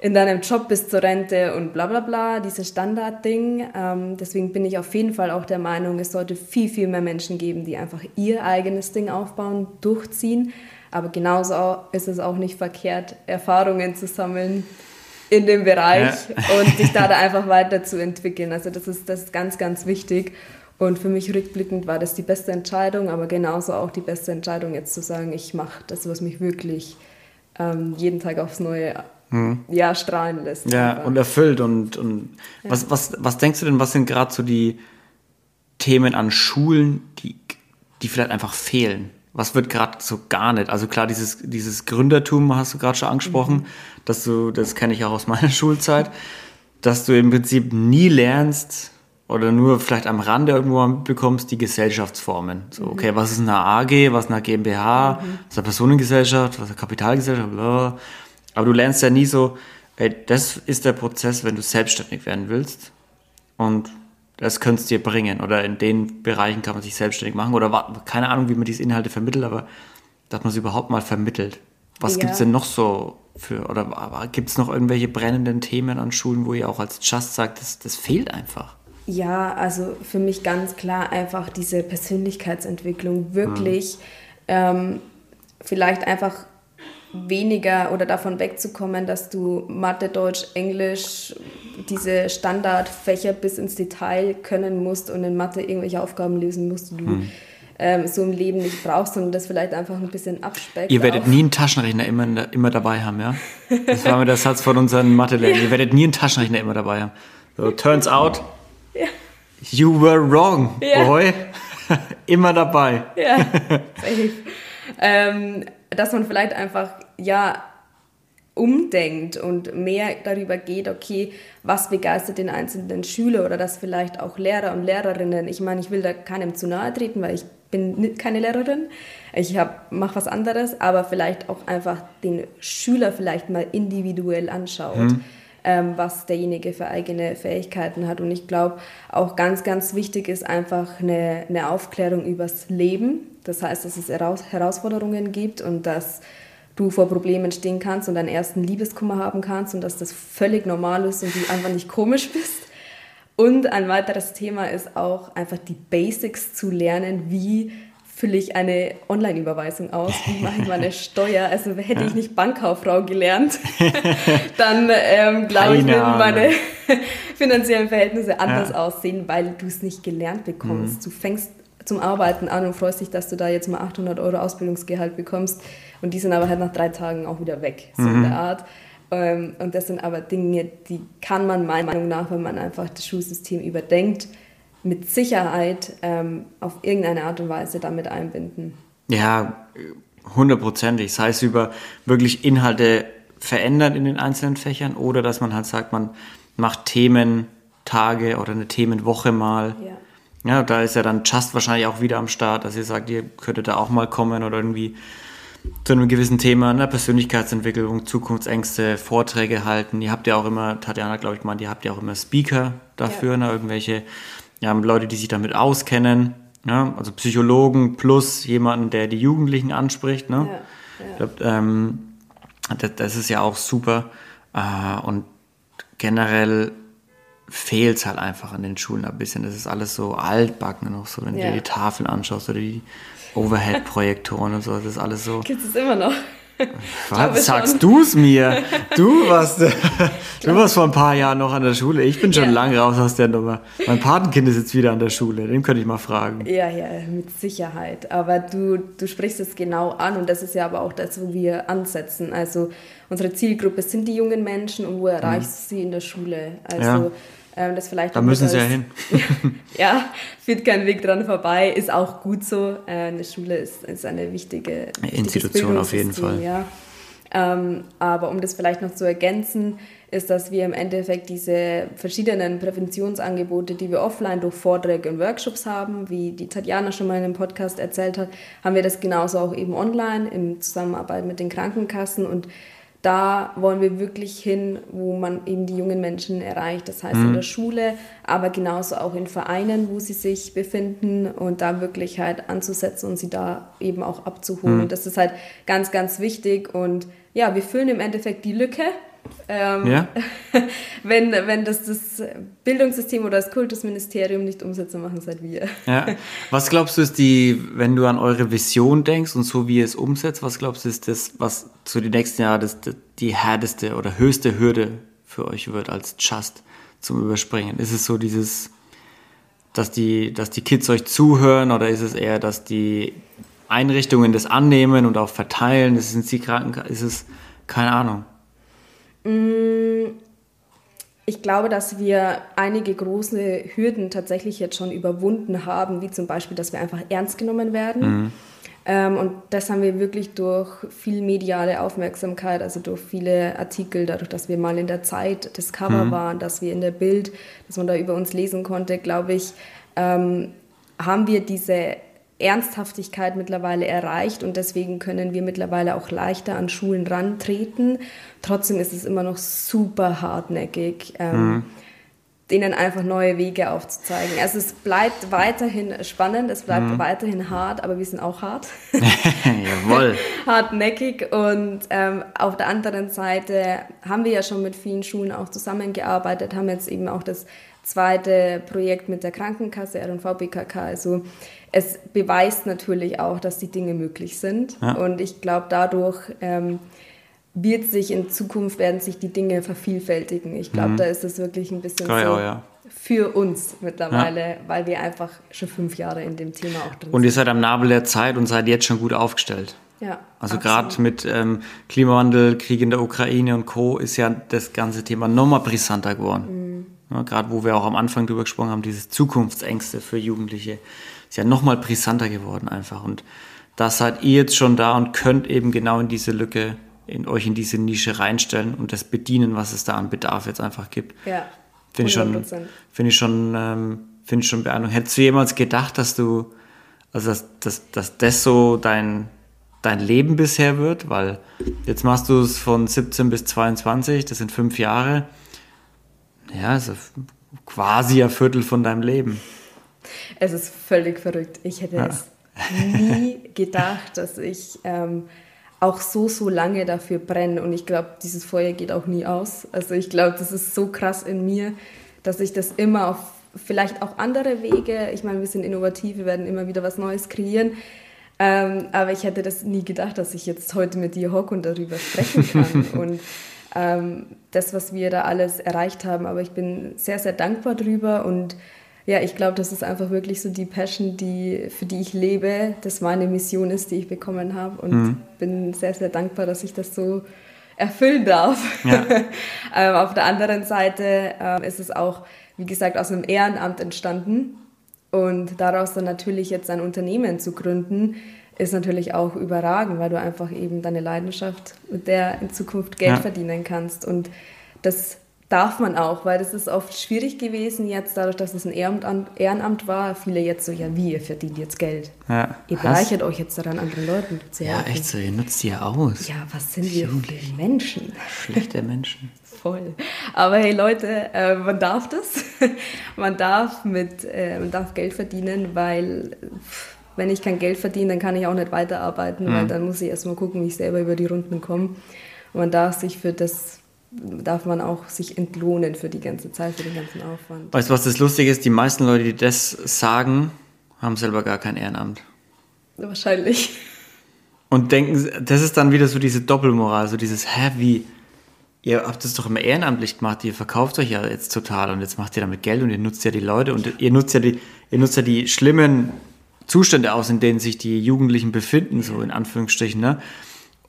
in deinem Job bis zur Rente und bla bla bla, dieses Standardding. Ähm, deswegen bin ich auf jeden Fall auch der Meinung, es sollte viel, viel mehr Menschen geben, die einfach ihr eigenes Ding aufbauen, durchziehen. Aber genauso ist es auch nicht verkehrt, Erfahrungen zu sammeln in dem Bereich ja. und sich da, da einfach weiterzuentwickeln. Also das ist, das ist ganz, ganz wichtig. Und für mich rückblickend war das die beste Entscheidung, aber genauso auch die beste Entscheidung, jetzt zu sagen, ich mache das, was mich wirklich ähm, jeden Tag aufs Neue hm. ja, strahlen lässt. Ja, einfach. und erfüllt. Und, und ja. was, was, was denkst du denn, was sind gerade so die Themen an Schulen, die, die vielleicht einfach fehlen? Was wird gerade so gar nicht? Also klar, dieses, dieses Gründertum hast du gerade schon angesprochen, mhm. dass du, das kenne ich auch aus meiner Schulzeit, dass du im Prinzip nie lernst, oder nur vielleicht am Rande irgendwo bekommst, die Gesellschaftsformen. So, mhm. okay, was ist eine AG, was ist eine GmbH, mhm. was ist eine Personengesellschaft, was ist eine Kapitalgesellschaft, bla. Aber du lernst ja nie so, ey, das ist der Prozess, wenn du selbstständig werden willst. Und das könnte es dir bringen. Oder in den Bereichen kann man sich selbstständig machen. Oder keine Ahnung, wie man diese Inhalte vermittelt, aber dass man sie überhaupt mal vermittelt. Was ja. gibt es denn noch so für, oder gibt es noch irgendwelche brennenden Themen an Schulen, wo ihr auch als Just sagt, das, das fehlt einfach? Ja, also für mich ganz klar einfach diese Persönlichkeitsentwicklung wirklich mhm. ähm, vielleicht einfach weniger oder davon wegzukommen, dass du Mathe, Deutsch, Englisch, diese Standardfächer bis ins Detail können musst und in Mathe irgendwelche Aufgaben lösen musst, die du mhm. ähm, so im Leben nicht brauchst, sondern das vielleicht einfach ein bisschen abspeckt. Ihr werdet nie einen Taschenrechner immer, immer dabei haben, ja? Das war mir der Satz von unseren Mathe-Lehrern. Ihr werdet nie einen Taschenrechner immer dabei haben. So, turns out, ja. You were wrong, ja. boy. Immer dabei. Ja, ähm, dass man vielleicht einfach, ja, umdenkt und mehr darüber geht, okay, was begeistert den einzelnen Schüler oder dass vielleicht auch Lehrer und Lehrerinnen, ich meine, ich will da keinem zu nahe treten, weil ich bin keine Lehrerin, ich mache was anderes, aber vielleicht auch einfach den Schüler vielleicht mal individuell anschaut. Mhm ähm, was derjenige für eigene Fähigkeiten hat. Und ich glaube, auch ganz, ganz wichtig ist einfach eine, eine Aufklärung übers Leben. Das heißt, dass es Herausforderungen gibt und dass du vor Problemen stehen kannst und deinen ersten Liebeskummer haben kannst und dass das völlig normal ist und du einfach nicht komisch bist. Und ein weiteres Thema ist auch einfach die Basics zu lernen, wie fülle ich eine Online-Überweisung aus, wie mache ich meine Steuer. Also hätte ich nicht Bankkauffrau gelernt, dann ähm, glaube ich, würden meine finanziellen Verhältnisse anders ja. aussehen, weil du es nicht gelernt bekommst. Mhm. Du fängst zum Arbeiten an und freust dich, dass du da jetzt mal 800 Euro Ausbildungsgehalt bekommst und die sind aber halt nach drei Tagen auch wieder weg, so mhm. in der Art. Ähm, und das sind aber Dinge, die kann man meiner Meinung nach, wenn man einfach das Schulsystem überdenkt, mit Sicherheit ähm, auf irgendeine Art und Weise damit einbinden. Ja, hundertprozentig. Das heißt, über wirklich Inhalte verändern in den einzelnen Fächern oder dass man halt sagt, man macht Thementage oder eine Themenwoche mal. Ja. Ja, da ist ja dann Just wahrscheinlich auch wieder am Start, dass ihr sagt, ihr könntet da auch mal kommen oder irgendwie zu einem gewissen Thema, ne, Persönlichkeitsentwicklung, Zukunftsängste, Vorträge halten. Ihr habt ja auch immer, Tatjana, glaube ich mal, ihr habt ja auch immer Speaker dafür, ja. ne, irgendwelche ja, Leute, die sich damit auskennen, ja, also Psychologen plus jemanden, der die Jugendlichen anspricht. Ne? Ja, ja. Glaub, ähm, das, das, ist ja auch super. Äh, und generell fehlt es halt einfach an den Schulen ein bisschen. Das ist alles so altbacken noch so, wenn ja. du dir die Tafeln anschaust oder die Overhead-Projektoren und so. Das ist alles so. Gibt es immer noch? Was sagst du es mir? Du warst, du warst vor ein paar Jahren noch an der Schule. Ich bin schon ja. lange raus aus der Nummer. Mein Patenkind ist jetzt wieder an der Schule. Den könnte ich mal fragen. Ja, ja, mit Sicherheit. Aber du, du sprichst es genau an und das ist ja aber auch das, wo wir ansetzen. Also unsere Zielgruppe sind die jungen Menschen und wo erreichst du mhm. sie in der Schule? Also ja. Ähm, das vielleicht da müssen sie ja hin. ja, führt kein Weg dran vorbei, ist auch gut so. Äh, eine Schule ist, ist eine wichtige Institution auf jeden Fall. Ja. Ähm, aber um das vielleicht noch zu ergänzen, ist, dass wir im Endeffekt diese verschiedenen Präventionsangebote, die wir offline durch Vorträge und Workshops haben, wie die Tatjana schon mal in einem Podcast erzählt hat, haben wir das genauso auch eben online in Zusammenarbeit mit den Krankenkassen und da wollen wir wirklich hin, wo man eben die jungen Menschen erreicht. Das heißt mhm. in der Schule, aber genauso auch in Vereinen, wo sie sich befinden und da wirklich halt anzusetzen und sie da eben auch abzuholen. Mhm. Das ist halt ganz, ganz wichtig. Und ja, wir füllen im Endeffekt die Lücke ähm, ja. wenn, wenn das das Bildungssystem oder das Kultusministerium nicht umsetzt, dann machen es halt wir. Ja. Was glaubst du ist die, wenn du an eure Vision denkst und so wie ihr es umsetzt, was glaubst du ist das, was zu den nächsten Jahren das, die härteste oder höchste Hürde für euch wird als Just zum Überspringen? Ist es so dieses dass die, dass die Kids euch zuhören oder ist es eher, dass die Einrichtungen das annehmen und auch verteilen? Ist es, die Kranken ist es keine Ahnung? Mm, ich glaube, dass wir einige große Hürden tatsächlich jetzt schon überwunden haben, wie zum Beispiel, dass wir einfach ernst genommen werden. Mhm. Ähm, und das haben wir wirklich durch viel mediale Aufmerksamkeit, also durch viele Artikel, dadurch, dass wir mal in der Zeit das Cover mhm. waren, dass wir in der Bild, dass man da über uns lesen konnte, glaube ich, ähm, haben wir diese Ernsthaftigkeit mittlerweile erreicht und deswegen können wir mittlerweile auch leichter an Schulen rantreten. Trotzdem ist es immer noch super hartnäckig. Ähm, mhm denen einfach neue Wege aufzuzeigen. Also es bleibt weiterhin spannend, es bleibt mhm. weiterhin hart, aber wir sind auch hart. Jawohl. Hartnäckig und ähm, auf der anderen Seite haben wir ja schon mit vielen Schulen auch zusammengearbeitet, haben jetzt eben auch das zweite Projekt mit der Krankenkasse, RNV-BKK. Also es beweist natürlich auch, dass die Dinge möglich sind ja. und ich glaube dadurch... Ähm, wird sich in Zukunft, werden sich die Dinge vervielfältigen. Ich glaube, mhm. da ist es wirklich ein bisschen Kann so auch, ja. für uns mittlerweile, ja. weil wir einfach schon fünf Jahre in dem Thema auch drin sind. Und ihr seid am Nabel der Zeit und seid jetzt schon gut aufgestellt. Ja, also gerade mit ähm, Klimawandel, Krieg in der Ukraine und Co. ist ja das ganze Thema nochmal brisanter geworden. Mhm. Ja, gerade wo wir auch am Anfang drüber gesprochen haben, diese Zukunftsängste für Jugendliche ist ja nochmal brisanter geworden einfach. Und da seid ihr jetzt schon da und könnt eben genau in diese Lücke in euch in diese Nische reinstellen und das bedienen, was es da an Bedarf jetzt einfach gibt. Ja. Finde ich schon, finde ich schon, ähm, finde ich schon beeindruckend. Hättest du jemals gedacht, dass du, also dass, dass, dass das so dein, dein Leben bisher wird? Weil jetzt machst du es von 17 bis 22, das sind fünf Jahre. Ja, also quasi ein Viertel von deinem Leben. Es ist völlig verrückt. Ich hätte ja. es nie gedacht, dass ich ähm, auch so, so lange dafür brennen. Und ich glaube, dieses Feuer geht auch nie aus. Also ich glaube, das ist so krass in mir, dass ich das immer auf vielleicht auch andere Wege, ich meine, wir sind innovativ, wir werden immer wieder was Neues kreieren. Ähm, aber ich hätte das nie gedacht, dass ich jetzt heute mit dir hocke und darüber sprechen kann. und ähm, das, was wir da alles erreicht haben. Aber ich bin sehr, sehr dankbar drüber und ja, ich glaube, das ist einfach wirklich so die Passion, die, für die ich lebe, das meine Mission ist, die ich bekommen habe. Und mhm. bin sehr, sehr dankbar, dass ich das so erfüllen darf. Ja. ähm, auf der anderen Seite ähm, ist es auch, wie gesagt, aus einem Ehrenamt entstanden. Und daraus dann natürlich jetzt ein Unternehmen zu gründen, ist natürlich auch überragend, weil du einfach eben deine Leidenschaft, mit der in Zukunft Geld ja. verdienen kannst. Und das darf man auch, weil das ist oft schwierig gewesen jetzt, dadurch, dass es ein Ehrenamt, Ehrenamt war. Viele jetzt so, ja wie, ihr verdient jetzt Geld. Ja, ihr bereichert euch jetzt daran, anderen Leuten zu helfen. Ja, echt so, ihr nutzt die ja aus. Ja, was sind wir für Menschen? Schlechte Menschen. Voll. Aber hey Leute, äh, man darf das. man, darf mit, äh, man darf Geld verdienen, weil... wenn ich kein Geld verdiene, dann kann ich auch nicht weiterarbeiten, mhm. weil dann muss ich erstmal gucken, wie ich selber über die Runden komme. Und man darf sich für das darf man auch sich entlohnen für die ganze Zeit, für den ganzen Aufwand. Weißt du, was das Lustige ist? Die meisten Leute, die das sagen, haben selber gar kein Ehrenamt. Wahrscheinlich. Und denken, das ist dann wieder so diese Doppelmoral, so dieses, hä, wie, ihr habt das doch immer ehrenamtlich gemacht, ihr verkauft euch ja jetzt total und jetzt macht ihr damit Geld und ihr nutzt ja die Leute und ihr nutzt ja die, ihr nutzt ja die schlimmen Zustände aus, in denen sich die Jugendlichen befinden, so in Anführungsstrichen, ne?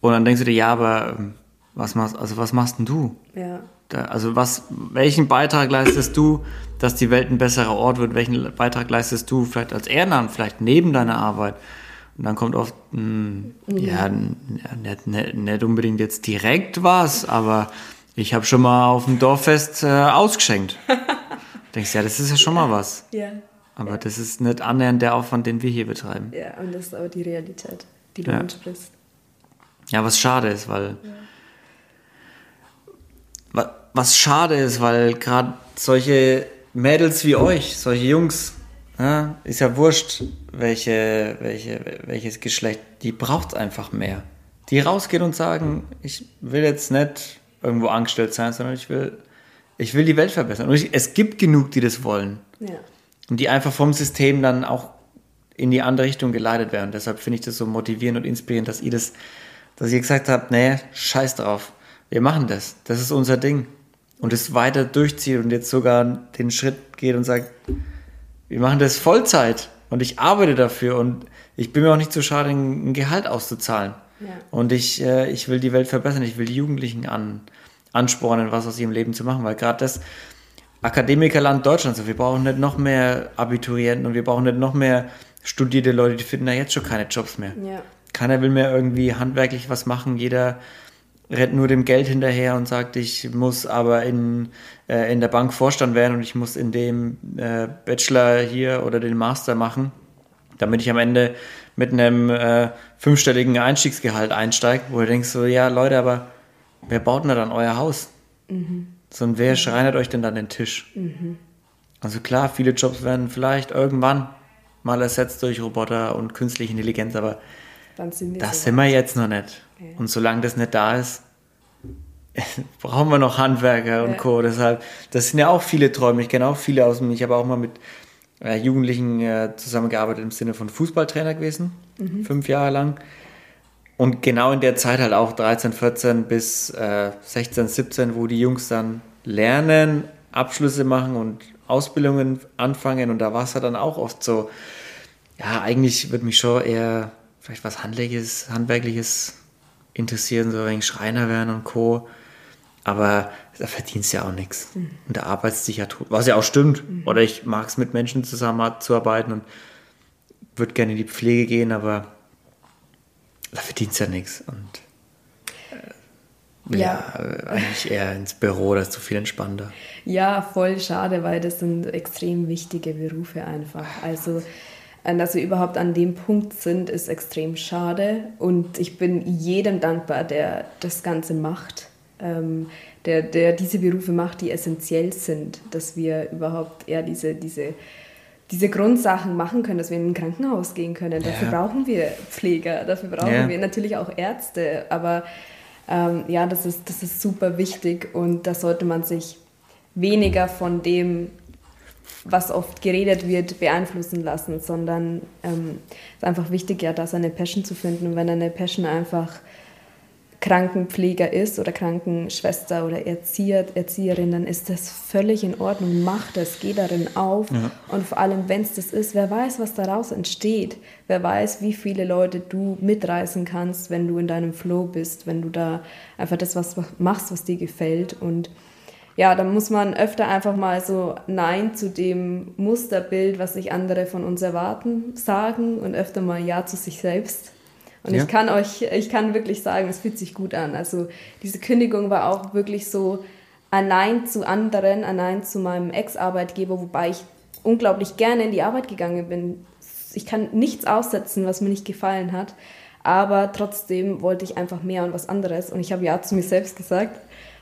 Und dann denkst du dir, ja, aber ähm, was machst, also was machst denn du? Ja. Da, also was, welchen Beitrag leistest du, dass die Welt ein besserer Ort wird? Welchen Beitrag leistest du vielleicht als Ehrenamt, vielleicht neben deiner Arbeit? Und dann kommt oft, mh, hm, mhm. ja, nicht, nicht, nicht, unbedingt jetzt direkt was, aber ich habe schon mal auf dem Dorffest äh, ausgeschenkt. Denkst ja, das ist ja schon mal was. Ja. Aber ja. das ist nicht annähernd der Aufwand, den wir hier betreiben. Ja, und das ist aber die Realität, die du ja. ansprichst. Ja, was schade ist, weil ja was schade ist, weil gerade solche Mädels wie euch, solche Jungs, ja, ist ja wurscht, welche, welche, welches Geschlecht, die braucht es einfach mehr. Die rausgehen und sagen, ich will jetzt nicht irgendwo angestellt sein, sondern ich will, ich will die Welt verbessern. Und ich, es gibt genug, die das wollen. Ja. Und die einfach vom System dann auch in die andere Richtung geleitet werden. Deshalb finde ich das so motivierend und inspirierend, dass ihr das, dass ihr gesagt habt, nee, scheiß drauf. Wir machen das. Das ist unser Ding und es weiter durchzieht und jetzt sogar den Schritt geht und sagt, wir machen das Vollzeit und ich arbeite dafür und ich bin mir auch nicht zu schade, ein Gehalt auszuzahlen. Ja. Und ich, äh, ich will die Welt verbessern, ich will die Jugendlichen an, anspornen, was aus ihrem Leben zu machen, weil gerade das Akademikerland Deutschland, so, wir brauchen nicht noch mehr Abiturienten und wir brauchen nicht noch mehr studierte Leute, die finden da jetzt schon keine Jobs mehr. Ja. Keiner will mehr irgendwie handwerklich was machen, jeder rennt nur dem Geld hinterher und sagt, ich muss aber in, äh, in der Bank Vorstand werden und ich muss in dem äh, Bachelor hier oder den Master machen, damit ich am Ende mit einem äh, fünfstelligen Einstiegsgehalt einsteige, wo du denkst so, ja Leute, aber wer baut denn dann euer Haus? Mhm. So, und wer schreinert euch denn dann den Tisch? Mhm. Also klar, viele Jobs werden vielleicht irgendwann mal ersetzt durch Roboter und künstliche Intelligenz, aber sind das so sind wir jetzt noch nicht. Ja. Und solange das nicht da ist, brauchen wir noch Handwerker und ja. Co. Deshalb, das sind ja auch viele Träume. Ich kenne auch viele aus dem, ich habe auch mal mit äh, Jugendlichen äh, zusammengearbeitet im Sinne von Fußballtrainer gewesen, mhm. fünf Jahre lang. Und genau in der Zeit halt auch 13, 14 bis äh, 16, 17, wo die Jungs dann lernen, Abschlüsse machen und Ausbildungen anfangen. Und da war es halt dann auch oft so, ja, eigentlich würde mich schon eher vielleicht was Handwerkliches, Handwerkliches interessieren, so wegen Schreiner werden und Co. Aber da verdienst du ja auch nichts. Mhm. Und da arbeitest dich ja tot. Was ja auch stimmt. Mhm. Oder ich mag es mit Menschen zusammenzuarbeiten und würde gerne in die Pflege gehen, aber da verdienst du ja nichts. Und äh, ja. ja, eigentlich eher ins Büro, das ist zu viel entspannter. Ja, voll schade, weil das sind extrem wichtige Berufe einfach. Also äh, dass wir überhaupt an dem Punkt sind, ist extrem schade. Und ich bin jedem dankbar, der das Ganze macht, ähm, der, der diese Berufe macht, die essentiell sind, dass wir überhaupt eher diese, diese, diese Grundsachen machen können, dass wir in ein Krankenhaus gehen können. Dafür ja. brauchen wir Pfleger, dafür brauchen ja. wir natürlich auch Ärzte. Aber ähm, ja, das ist, das ist super wichtig und da sollte man sich weniger von dem was oft geredet wird, beeinflussen lassen, sondern ähm, es ist einfach wichtig, ja, da seine Passion zu finden. Und wenn eine Passion einfach Krankenpfleger ist oder Krankenschwester oder Erzieher, Erzieherin, dann ist das völlig in Ordnung. Mach das, geh darin auf. Ja. Und vor allem, wenn es das ist, wer weiß, was daraus entsteht. Wer weiß, wie viele Leute du mitreißen kannst, wenn du in deinem Flow bist, wenn du da einfach das was machst, was dir gefällt. Und ja, dann muss man öfter einfach mal so Nein zu dem Musterbild, was sich andere von uns erwarten, sagen und öfter mal Ja zu sich selbst. Und ja. ich kann euch, ich kann wirklich sagen, es fühlt sich gut an. Also diese Kündigung war auch wirklich so ein Nein zu anderen, ein Nein zu meinem Ex-Arbeitgeber, wobei ich unglaublich gerne in die Arbeit gegangen bin. Ich kann nichts aussetzen, was mir nicht gefallen hat. Aber trotzdem wollte ich einfach mehr und was anderes. Und ich habe Ja zu mir selbst gesagt.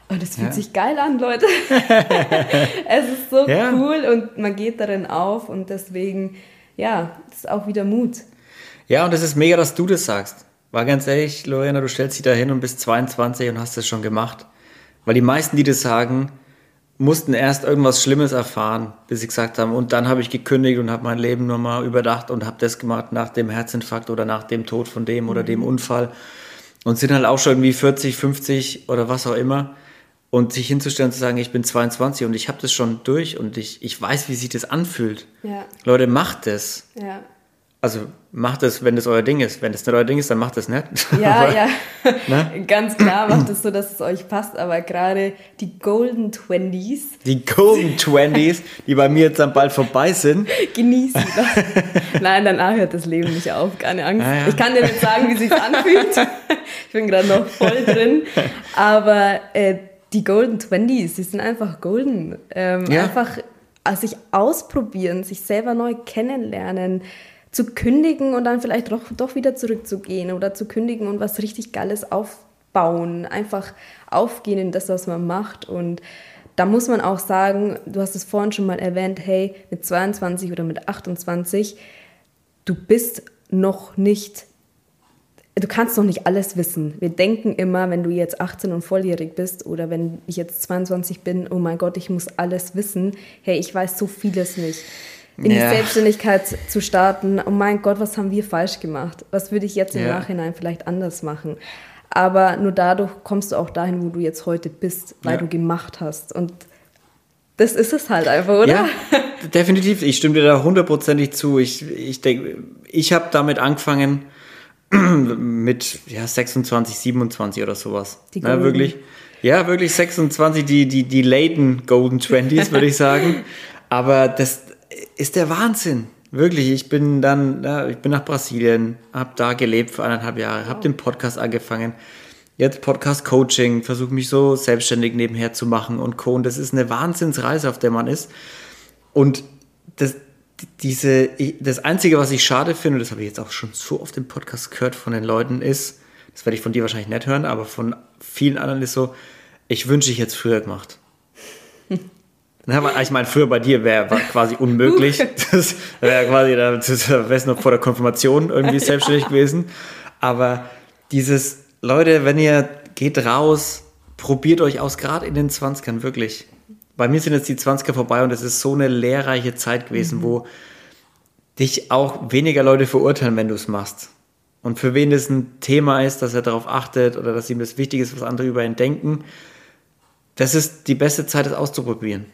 Und es fühlt ja. sich geil an, Leute. es ist so ja. cool und man geht darin auf und deswegen, ja, das ist auch wieder Mut. Ja, und es ist mega, dass du das sagst. War ganz ehrlich, Lorena, du stellst dich da hin und bist 22 und hast das schon gemacht. Weil die meisten, die das sagen, mussten erst irgendwas Schlimmes erfahren, bis sie gesagt haben, und dann habe ich gekündigt und habe mein Leben nochmal überdacht und habe das gemacht nach dem Herzinfarkt oder nach dem Tod von dem oder mhm. dem Unfall. Und sind halt auch schon irgendwie 40, 50 oder was auch immer. Und sich hinzustellen und zu sagen, ich bin 22 und ich habe das schon durch und ich, ich weiß, wie sich das anfühlt. Ja. Leute, macht das. Ja. Also macht es, wenn das euer Ding ist. Wenn das nicht euer Ding ist, dann macht es nicht. Ja, aber, ja. Ne? Ganz klar macht es so, dass es euch passt. Aber gerade die Golden Twenties. Die Golden Twenties, die bei mir jetzt dann bald vorbei sind. Genießen das. Nein, danach hört das Leben nicht auf. Keine Angst. Ja. Ich kann dir nicht sagen, wie sich anfühlt. ich bin gerade noch voll drin. Aber äh, die Golden Twenties, die sind einfach golden. Ähm, ja. Einfach also sich ausprobieren, sich selber neu kennenlernen, zu kündigen und dann vielleicht doch, doch wieder zurückzugehen oder zu kündigen und was richtig Geiles aufbauen. Einfach aufgehen in das, was man macht. Und da muss man auch sagen, du hast es vorhin schon mal erwähnt, hey, mit 22 oder mit 28, du bist noch nicht du kannst noch nicht alles wissen. Wir denken immer, wenn du jetzt 18 und volljährig bist oder wenn ich jetzt 22 bin, oh mein Gott, ich muss alles wissen. Hey, ich weiß so vieles nicht. In ja. die Selbstständigkeit zu starten, oh mein Gott, was haben wir falsch gemacht? Was würde ich jetzt im ja. Nachhinein vielleicht anders machen? Aber nur dadurch kommst du auch dahin, wo du jetzt heute bist, weil ja. du gemacht hast. Und das ist es halt einfach, oder? Ja, definitiv. Ich stimme dir da hundertprozentig zu. Ich, ich denke, ich habe damit angefangen mit ja, 26, 27 oder sowas. Die Na, Golden. wirklich. Ja, wirklich 26, die, die, die laten Golden Twenties, würde ich sagen. Aber das ist der Wahnsinn. Wirklich, ich bin dann, ja, ich bin nach Brasilien, habe da gelebt für eineinhalb Jahre, habe den Podcast angefangen. Jetzt Podcast-Coaching, versuche mich so selbstständig nebenher zu machen und Co. Und das ist eine Wahnsinnsreise, auf der man ist. Und das, diese, das Einzige, was ich schade finde, das habe ich jetzt auch schon so oft im Podcast gehört von den Leuten, ist, das werde ich von dir wahrscheinlich nicht hören, aber von vielen anderen ist so, ich wünsche, ich hätte es früher gemacht. Ich meine, früher bei dir wäre quasi unmöglich. Das wäre quasi, das wäre noch vor der Konfirmation irgendwie selbstständig gewesen. Aber dieses, Leute, wenn ihr geht raus, probiert euch aus, gerade in den 20ern, wirklich. Bei mir sind jetzt die 20er vorbei und es ist so eine lehrreiche Zeit gewesen, mhm. wo dich auch weniger Leute verurteilen, wenn du es machst. Und für wen das ein Thema ist, dass er darauf achtet oder dass ihm das wichtig ist, was andere über ihn denken, das ist die beste Zeit, das auszuprobieren.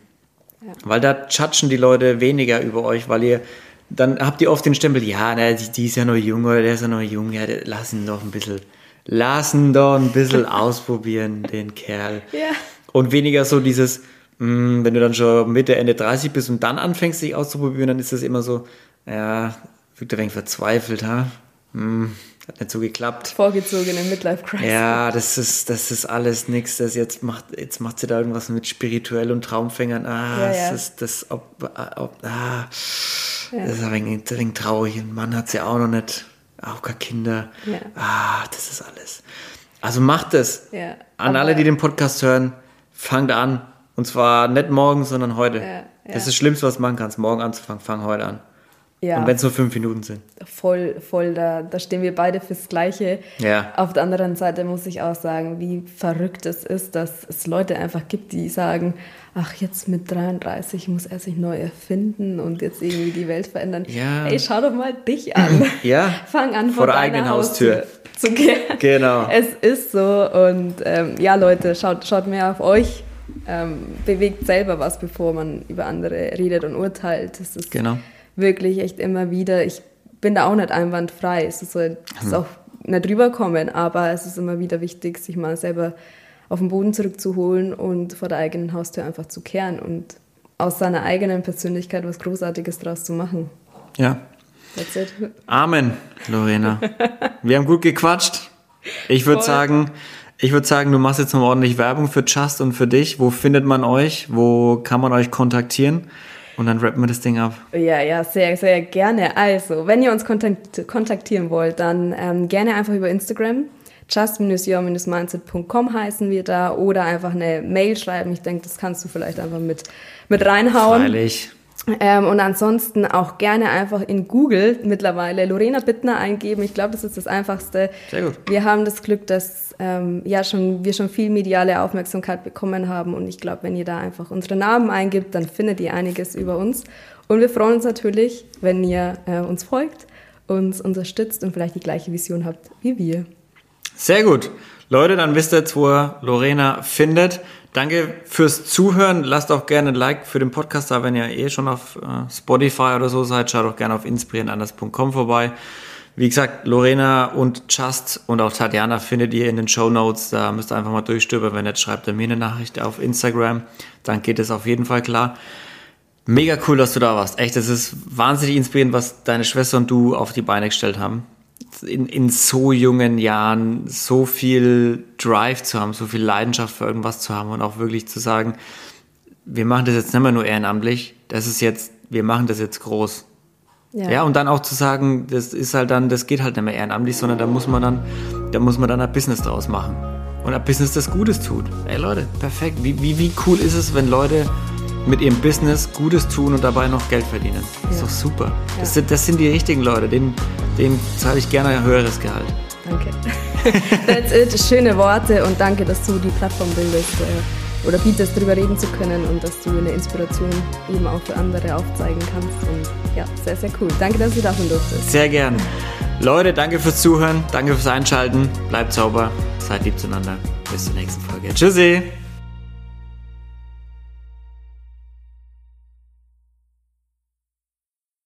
Ja. Weil da judgen die Leute weniger über euch, weil ihr, dann habt ihr oft den Stempel, ja, na, die, die, ist ja noch jung oder der ist ja noch jung, ja, lass ihn doch ein bisschen, lass ihn doch ein bisschen ausprobieren, den Kerl. Ja. Und weniger so dieses, mh, hm, wenn du dann schon Mitte, Ende 30 bist und dann anfängst, dich auszuprobieren, dann ist das immer so, ja, wirkt ein wenig verzweifelt, ha? Hm, hat nicht so geklappt. Vorgezogene Midlife-Crisis. Ja, das ist, das ist alles nichts. Das jetzt macht, jetzt macht sie da irgendwas mit spirituell und Traumfängern. Ah, Ja, das ja. ist das, ob, ob, ah, das ist ein wenig, ein wenig traurig. Ein Mann hat sie auch noch nicht, auch keine Kinder. Ja. Ah, das ist alles. Also macht es. Ja, An alle, die den Podcast hören, fangt an. Und zwar nicht morgen, sondern heute. Ja, ja. Das ist das Schlimmste, was du machen kannst, morgen anzufangen. Fang heute an. Ja, Und wenn es nur fünf Minuten sind. voll, voll, da, da stehen wir beide fürs Gleiche. Ja. Auf der anderen Seite muss ich auch sagen, wie verrückt es ist, dass es Leute einfach gibt, die sagen, ach, jetzt mit 33 muss er sich neu erfinden und jetzt irgendwie die Welt verändern. Ja. Ey, schau doch mal dich an. Ja. Fang an, Vor der deiner eigenen Haustür. zu gehen. Genau. Es ist so und ähm, ja, Leute, schaut, schaut mehr auf euch. Ähm, bewegt selber was, bevor man über andere redet und urteilt. Das ist Genau. Wirklich echt immer wieder. Ich bin da auch nicht einwandfrei. Es soll Hm. es auch nicht rüberkommen, aber es ist immer wieder wichtig, sich mal selber auf den Boden zurückzuholen und vor der eigenen Haustür einfach zu kehren und aus seiner eigenen Persönlichkeit was Großartiges draus zu machen. Ja. That's it. Amen, Lorena. Wir haben gut gequatscht. Ich würde sagen, ich würde sagen, du machst jetzt noch ordentlich Werbung für Just und für dich. Wo findet man euch? Wo kann man euch kontaktieren? Und dann rappen wir das Ding ab. Ja, ja, sehr, sehr gerne. Also, wenn ihr uns kontakt kontaktieren wollt, dann ähm, gerne einfach über Instagram. just-your-mindset.com heißen wir da oder einfach eine Mail schreiben. Ich denke, das kannst du vielleicht einfach mit, mit reinhauen. Freilich. Ähm, und ansonsten auch gerne einfach in Google mittlerweile Lorena Bittner eingeben. Ich glaube, das ist das Einfachste. Sehr gut. Wir haben das Glück, dass ähm, ja schon, wir schon viel mediale Aufmerksamkeit bekommen haben. Und ich glaube, wenn ihr da einfach unsere Namen eingibt, dann findet ihr einiges über uns. Und wir freuen uns natürlich, wenn ihr äh, uns folgt, uns unterstützt und vielleicht die gleiche Vision habt wie wir. Sehr gut. Leute, dann wisst ihr jetzt, wo ihr Lorena findet. Danke fürs Zuhören. Lasst auch gerne ein Like für den Podcast da, wenn ihr eh schon auf äh, Spotify oder so seid. Schaut auch gerne auf inspirierenanders.com vorbei. Wie gesagt, Lorena und Just und auch Tatjana findet ihr in den Show Notes. Da müsst ihr einfach mal durchstöbern. Wenn nicht, schreibt ihr mir eine Nachricht auf Instagram. Dann geht es auf jeden Fall klar. Mega cool, dass du da warst. Echt, es ist wahnsinnig inspirierend, was deine Schwester und du auf die Beine gestellt haben. In, in so jungen Jahren so viel Drive zu haben, so viel Leidenschaft für irgendwas zu haben und auch wirklich zu sagen, wir machen das jetzt nicht mehr nur ehrenamtlich, das ist jetzt, wir machen das jetzt groß. Ja. und dann auch zu sagen, das ist halt dann, das geht halt nicht mehr ehrenamtlich, sondern da muss man dann, da muss man dann ein Business draus machen. Und ein Business, das Gutes tut. Ey Leute, perfekt. Wie, wie, wie cool ist es, wenn Leute mit ihrem Business Gutes tun und dabei noch Geld verdienen? Das ist Ja. doch super. Das, sind, das sind die richtigen Leute, denen, denen zahle ich gerne ein höheres Gehalt. Danke. That's it. Schöne Worte und danke, dass du die Plattform bildest äh, oder bietest, darüber reden zu können und dass du eine Inspiration eben auch für andere aufzeigen kannst. Und ja, sehr, sehr cool. Danke, dass du da sein durftest. Sehr gern. Leute, danke fürs Zuhören, danke fürs Einschalten. Bleibt sauber, seid lieb zueinander. Bis zur nächsten Folge. Tschüssi.